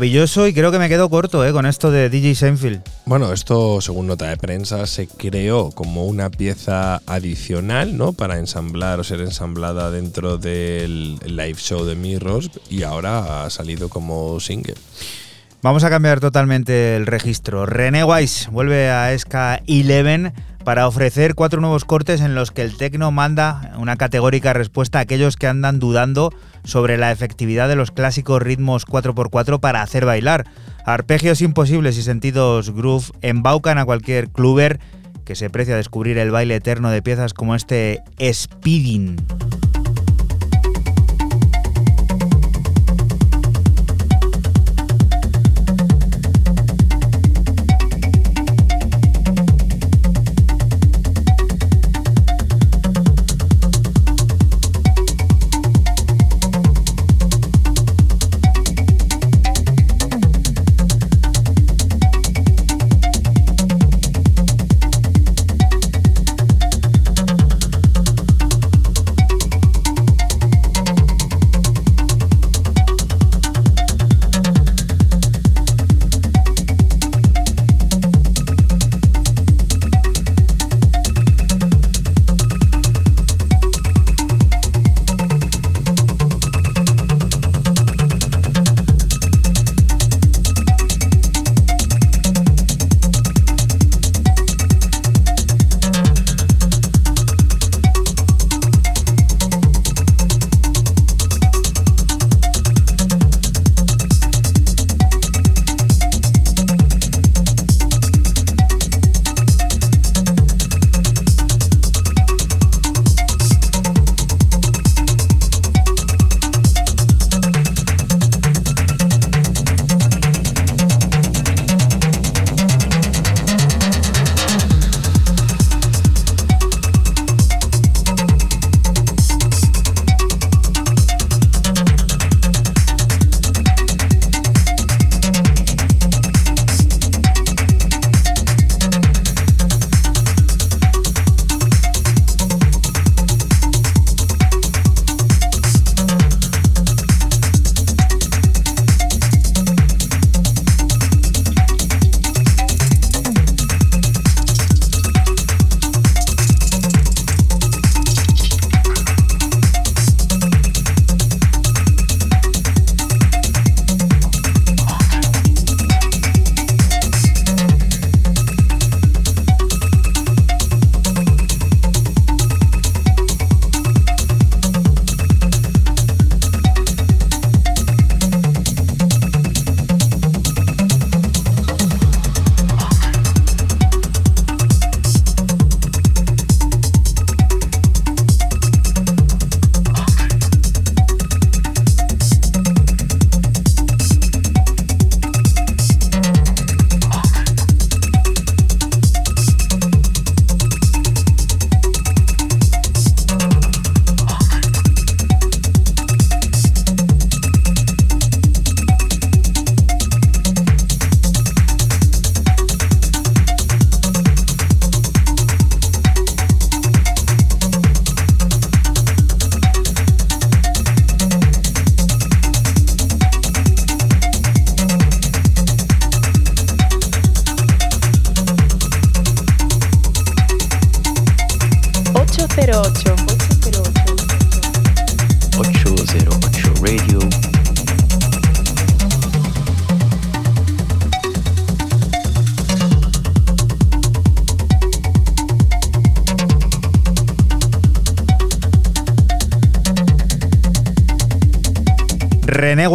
Speaker 1: Maravilloso y creo que me quedo corto eh, con esto de DJ Seinfeld.
Speaker 2: Bueno, esto, según nota de prensa, se creó como una pieza adicional, ¿no? Para ensamblar o ser ensamblada dentro del live show de Mirrors y ahora ha salido como single.
Speaker 1: Vamos a cambiar totalmente el registro. René Weiss vuelve a SK 11 para ofrecer cuatro nuevos cortes en los que el tecno manda una categórica respuesta a aquellos que andan dudando sobre la efectividad de los clásicos ritmos 4x4 para hacer bailar. Arpegios imposibles y sentidos groove embaucan a cualquier cluber que se precia descubrir el baile eterno de piezas como este Speeding.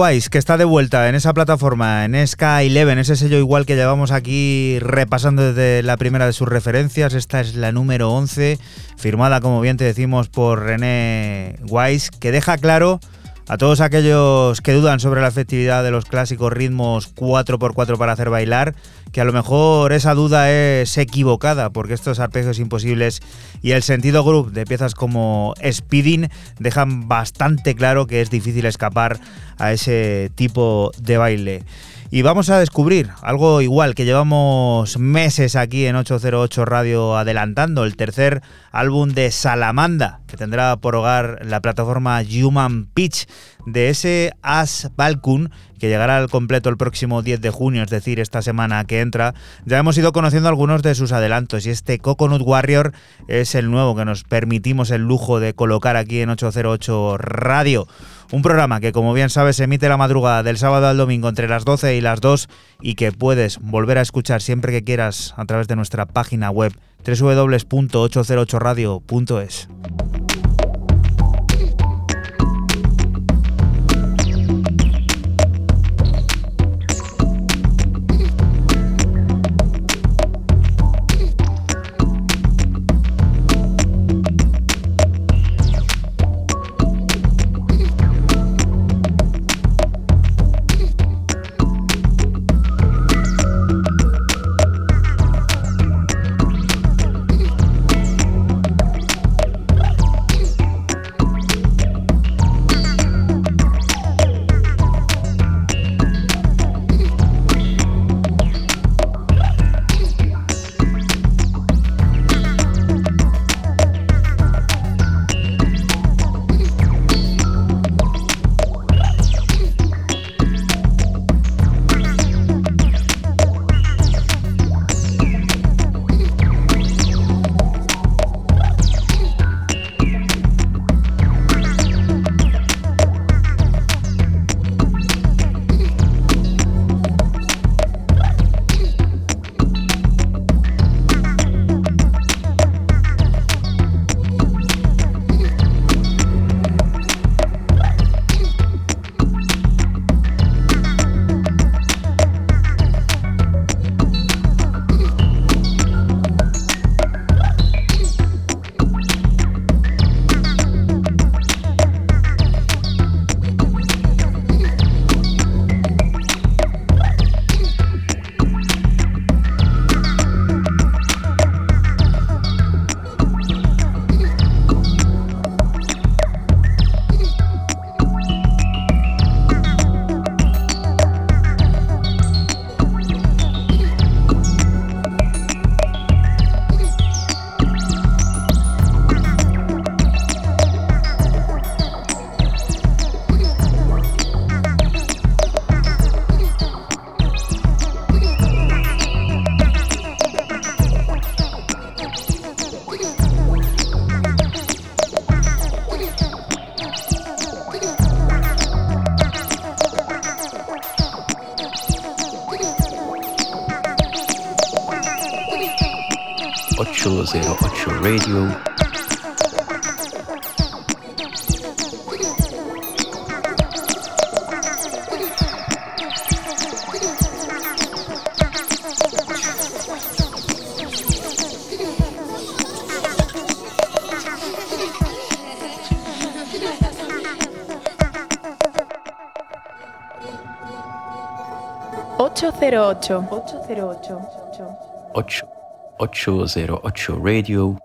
Speaker 1: Wise, que está de vuelta en esa plataforma, en SK11, ese sello igual que llevamos aquí repasando desde la primera de sus referencias. Esta es la número 11, firmada, como bien te decimos, por René Wise, que deja claro a todos aquellos que dudan sobre la efectividad de los clásicos ritmos 4x4 para hacer bailar, que a lo mejor esa duda es equivocada, porque estos arpegios imposibles y el sentido groove de piezas como Speeding dejan bastante claro que es difícil escapar a ese tipo de baile. Y vamos a descubrir algo igual que llevamos meses aquí en 808 Radio adelantando, el tercer álbum de Salamanda, que tendrá por hogar la plataforma Human Pitch, de ese As Balkun que llegará al completo el próximo 10 de junio, es decir, esta semana que entra, ya hemos ido conociendo algunos de sus adelantos y este Coconut Warrior es el nuevo que nos permitimos el lujo de colocar aquí en 808 Radio. Un programa que, como bien sabes, se emite la madrugada del sábado al domingo entre las 12 y las 2 y que puedes volver a escuchar siempre que quieras a través de nuestra página web www.808radio.es.
Speaker 12: 808.
Speaker 3: 808.
Speaker 12: 808. 808 Radio.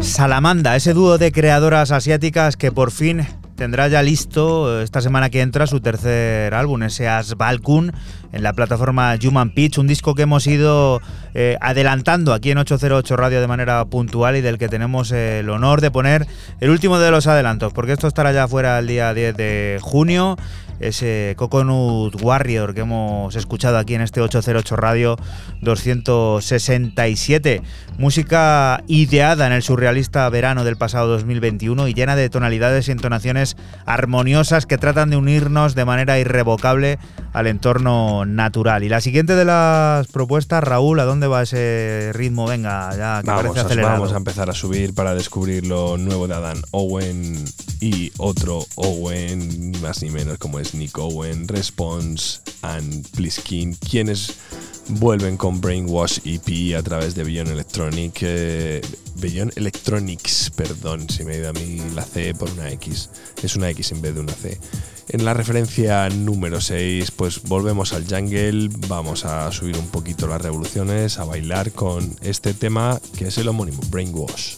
Speaker 1: Salamanda, ese dúo de creadoras asiáticas que por fin tendrá ya listo esta semana que entra su tercer álbum, ese As Balkun, en la plataforma Human Pitch, un disco que hemos ido eh, adelantando aquí en 808 Radio de manera puntual y del que tenemos el honor de poner el último de los adelantos, porque esto estará ya fuera el día 10 de junio ese Coconut Warrior que hemos escuchado aquí en este 808 Radio 267. Música ideada en el surrealista verano del pasado 2021 y llena de tonalidades y entonaciones armoniosas que tratan de unirnos de manera irrevocable al entorno natural. Y la siguiente de las propuestas, Raúl, ¿a dónde va ese ritmo? Venga, ya que
Speaker 2: Vamos
Speaker 1: parece acelerado.
Speaker 2: vamos a empezar a subir para descubrir lo nuevo de Adam Owen y otro Owen, ni más ni menos como es Nick Owen, Response and Pliskin, quienes vuelven con Brainwash EP a través de Beyond Electronic, eh, Electronics, perdón, si me he ido a mí la C por una X, es una X en vez de una C. En la referencia número 6, pues volvemos al jungle, vamos a subir un poquito las revoluciones, a bailar con este tema que es el homónimo, Brainwash.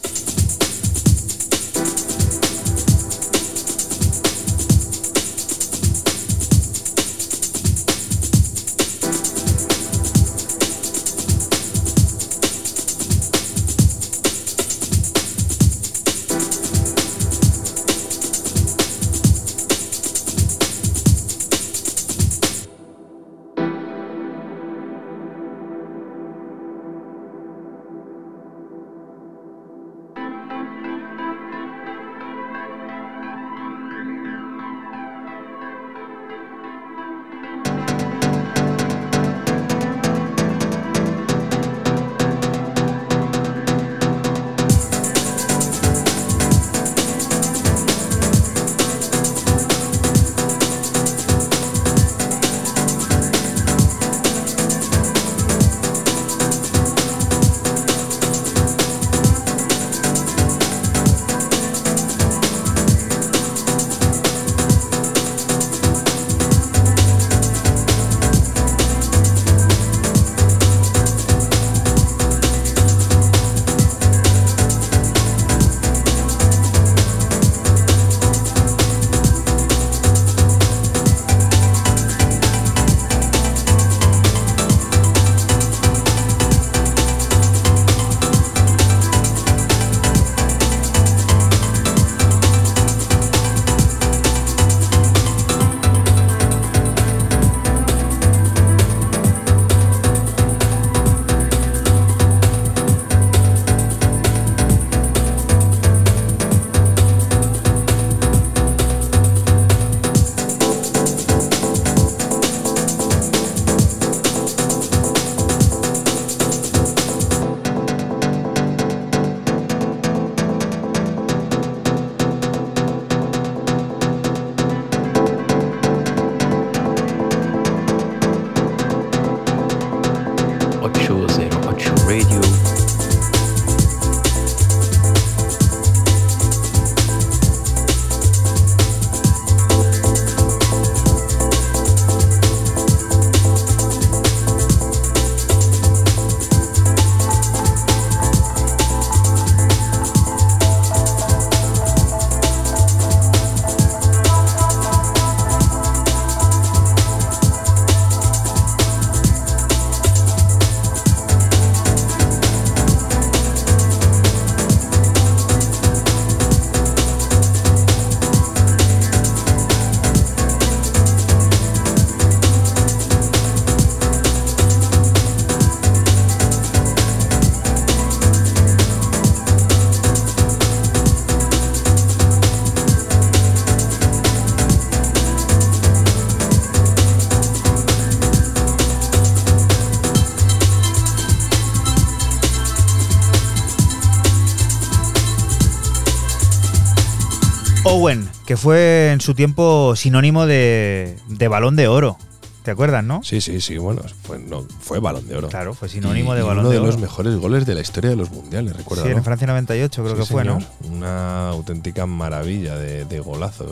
Speaker 1: Que fue en su tiempo sinónimo de, de balón de oro. ¿Te acuerdas, no?
Speaker 2: Sí, sí, sí, bueno, fue, no, fue balón de oro.
Speaker 1: Claro, fue sinónimo
Speaker 2: Y-
Speaker 1: de
Speaker 2: y
Speaker 1: balón
Speaker 2: uno
Speaker 1: de
Speaker 2: de los
Speaker 1: oro.
Speaker 2: mejores goles de la historia de los mundiales, recuerda.
Speaker 1: Sí, en Francia 98 creo
Speaker 2: Sí,
Speaker 1: que fue, ¿no?
Speaker 2: Una auténtica maravilla de, de golazo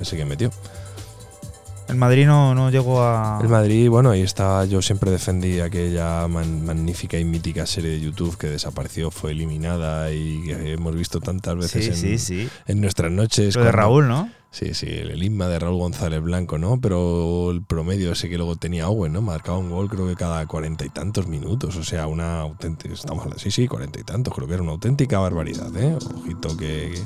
Speaker 2: ese que metió.
Speaker 1: El Madrid no, no llegó a.
Speaker 2: El Madrid, bueno, ahí está, yo siempre defendí aquella man- magnífica y mítica serie de YouTube que desapareció, fue eliminada y que hemos visto tantas veces
Speaker 1: Sí,
Speaker 2: en,
Speaker 1: sí, sí.
Speaker 2: en nuestras noches.
Speaker 1: Lo de Raúl, ¿no?
Speaker 2: Sí, sí, el himna de Raúl González Blanco, ¿no? Pero el promedio ese que luego tenía Owen, ¿no? Marcaba un gol creo que cada cuarenta y tantos minutos, o sea, una auténtica, estamos hablando, sí, sí, cuarenta y tantos, creo que era una auténtica barbaridad, ¿eh? Ojito que, que,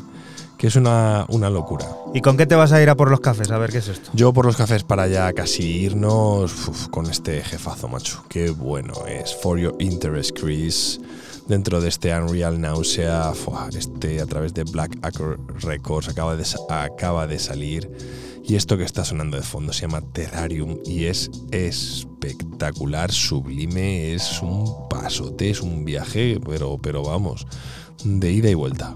Speaker 2: que es una, una locura.
Speaker 1: ¿Y con qué te vas a ir a por los cafés? A ver qué es esto.
Speaker 2: Yo por los cafés para ya casi irnos uf, con este jefazo, macho. Qué bueno es. For Your Interest, Chris. Dentro de este Unreal Nausea, este a través de Black Acre Records acaba de, acaba de salir. Y esto que está sonando de fondo se llama Terrarium y es espectacular, sublime, es un pasote, es un viaje, pero, pero vamos, de ida y vuelta.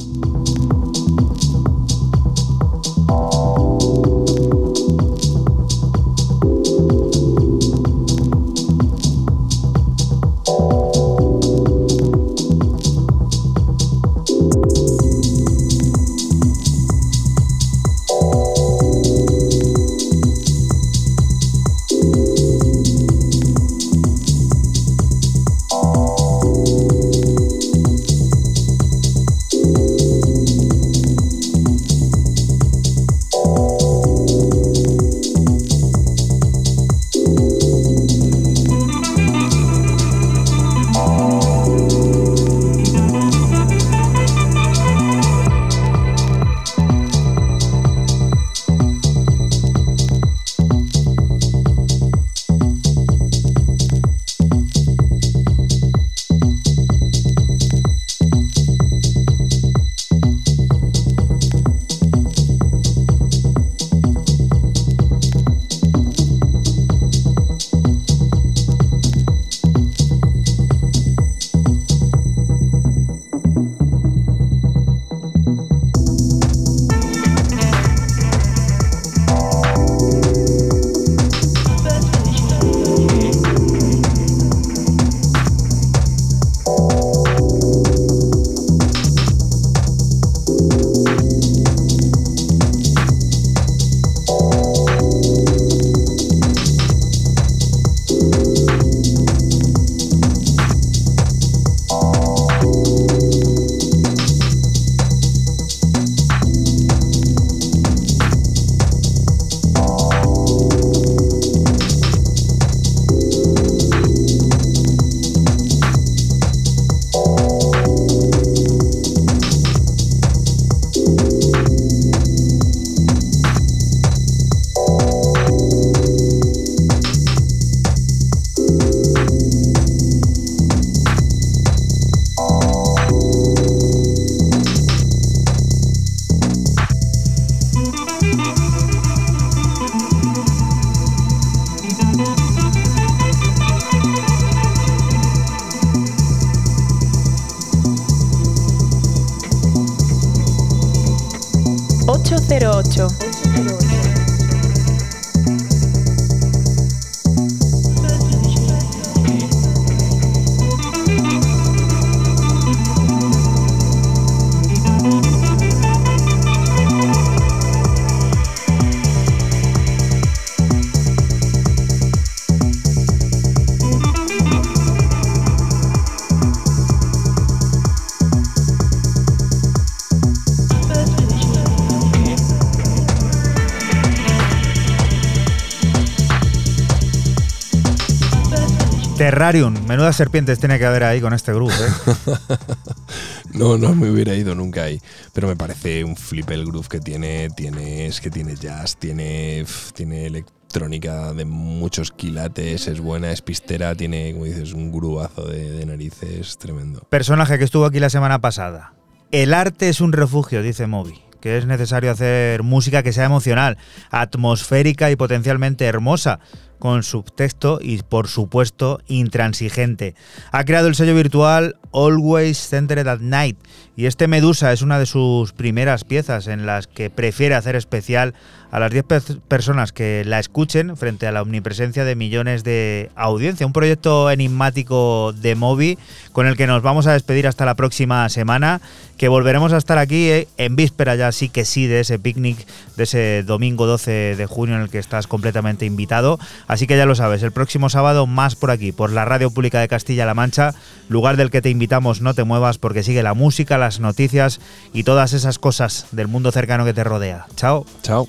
Speaker 1: Terrarium, menudas serpientes tiene que haber ahí con este grupo, ¿eh?
Speaker 2: No, no me hubiera ido nunca ahí. Pero me parece un flip el groove que tiene. Tiene, es que tiene jazz, tiene, tiene electrónica de muchos quilates, es buena, es pistera, tiene, como dices, un grubazo de, de narices tremendo.
Speaker 1: Personaje que estuvo aquí la semana pasada. El arte es un refugio, dice Moby, que es necesario hacer música que sea emocional, atmosférica y potencialmente hermosa, con subtexto y, por supuesto, intransigente. Ha creado el sello virtual Always Centered at Night. Y este Medusa es una de sus primeras piezas en las que prefiere hacer especial a las 10 personas que la escuchen frente a la omnipresencia de millones de audiencia. Un proyecto enigmático de Moby con el que nos vamos a despedir hasta la próxima semana, que volveremos a estar aquí eh, en víspera ya sí que sí de ese picnic de ese domingo 12 de junio en el que estás completamente invitado. Así que ya lo sabes, el próximo sábado más por aquí, por la Radio Pública de Castilla-La Mancha, lugar del que te invitamos, no te muevas porque sigue la música, las noticias y todas esas cosas del mundo cercano que te rodea. Chao.
Speaker 2: Chao.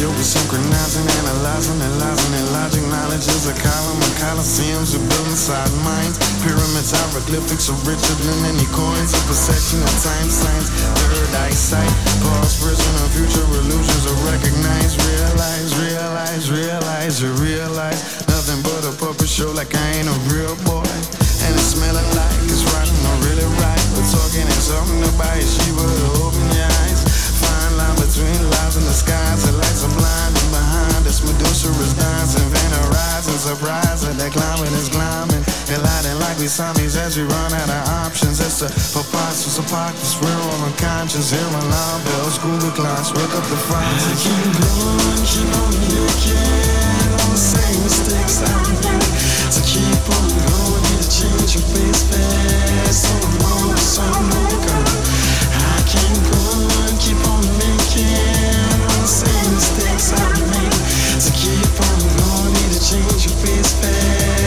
Speaker 13: you'll be synchronizing, analyzing, analyzing, and logic. Knowledge is a column of coliseums we build inside minds. Pyramids, hieroglyphics are richer than any coins. A perception of time signs, third eyesight. Past, present, and future illusions are recognized. Realize, realize, realize, you realize. Nothing but a puppet show like I ain't a real boy. And it's smelling like it's right, not really right. But talking and something buy, she would open your eyes. Fine line between lies and the skies. Us. Medusa is dancing, Van horizon, surprise that climbing is climbing. Eliding like we zombies as we run out of options. It's a preposterous apocalypse. We're all unconscious. Hear alarm bells, school declines, wake up the frogs. I keep going, keep on looking. All the same mistakes I made. So keep on going, need to change your face fast. So long, so long, I keep going, keep on making all the same mistakes I made. Keep on wanting to change your face back.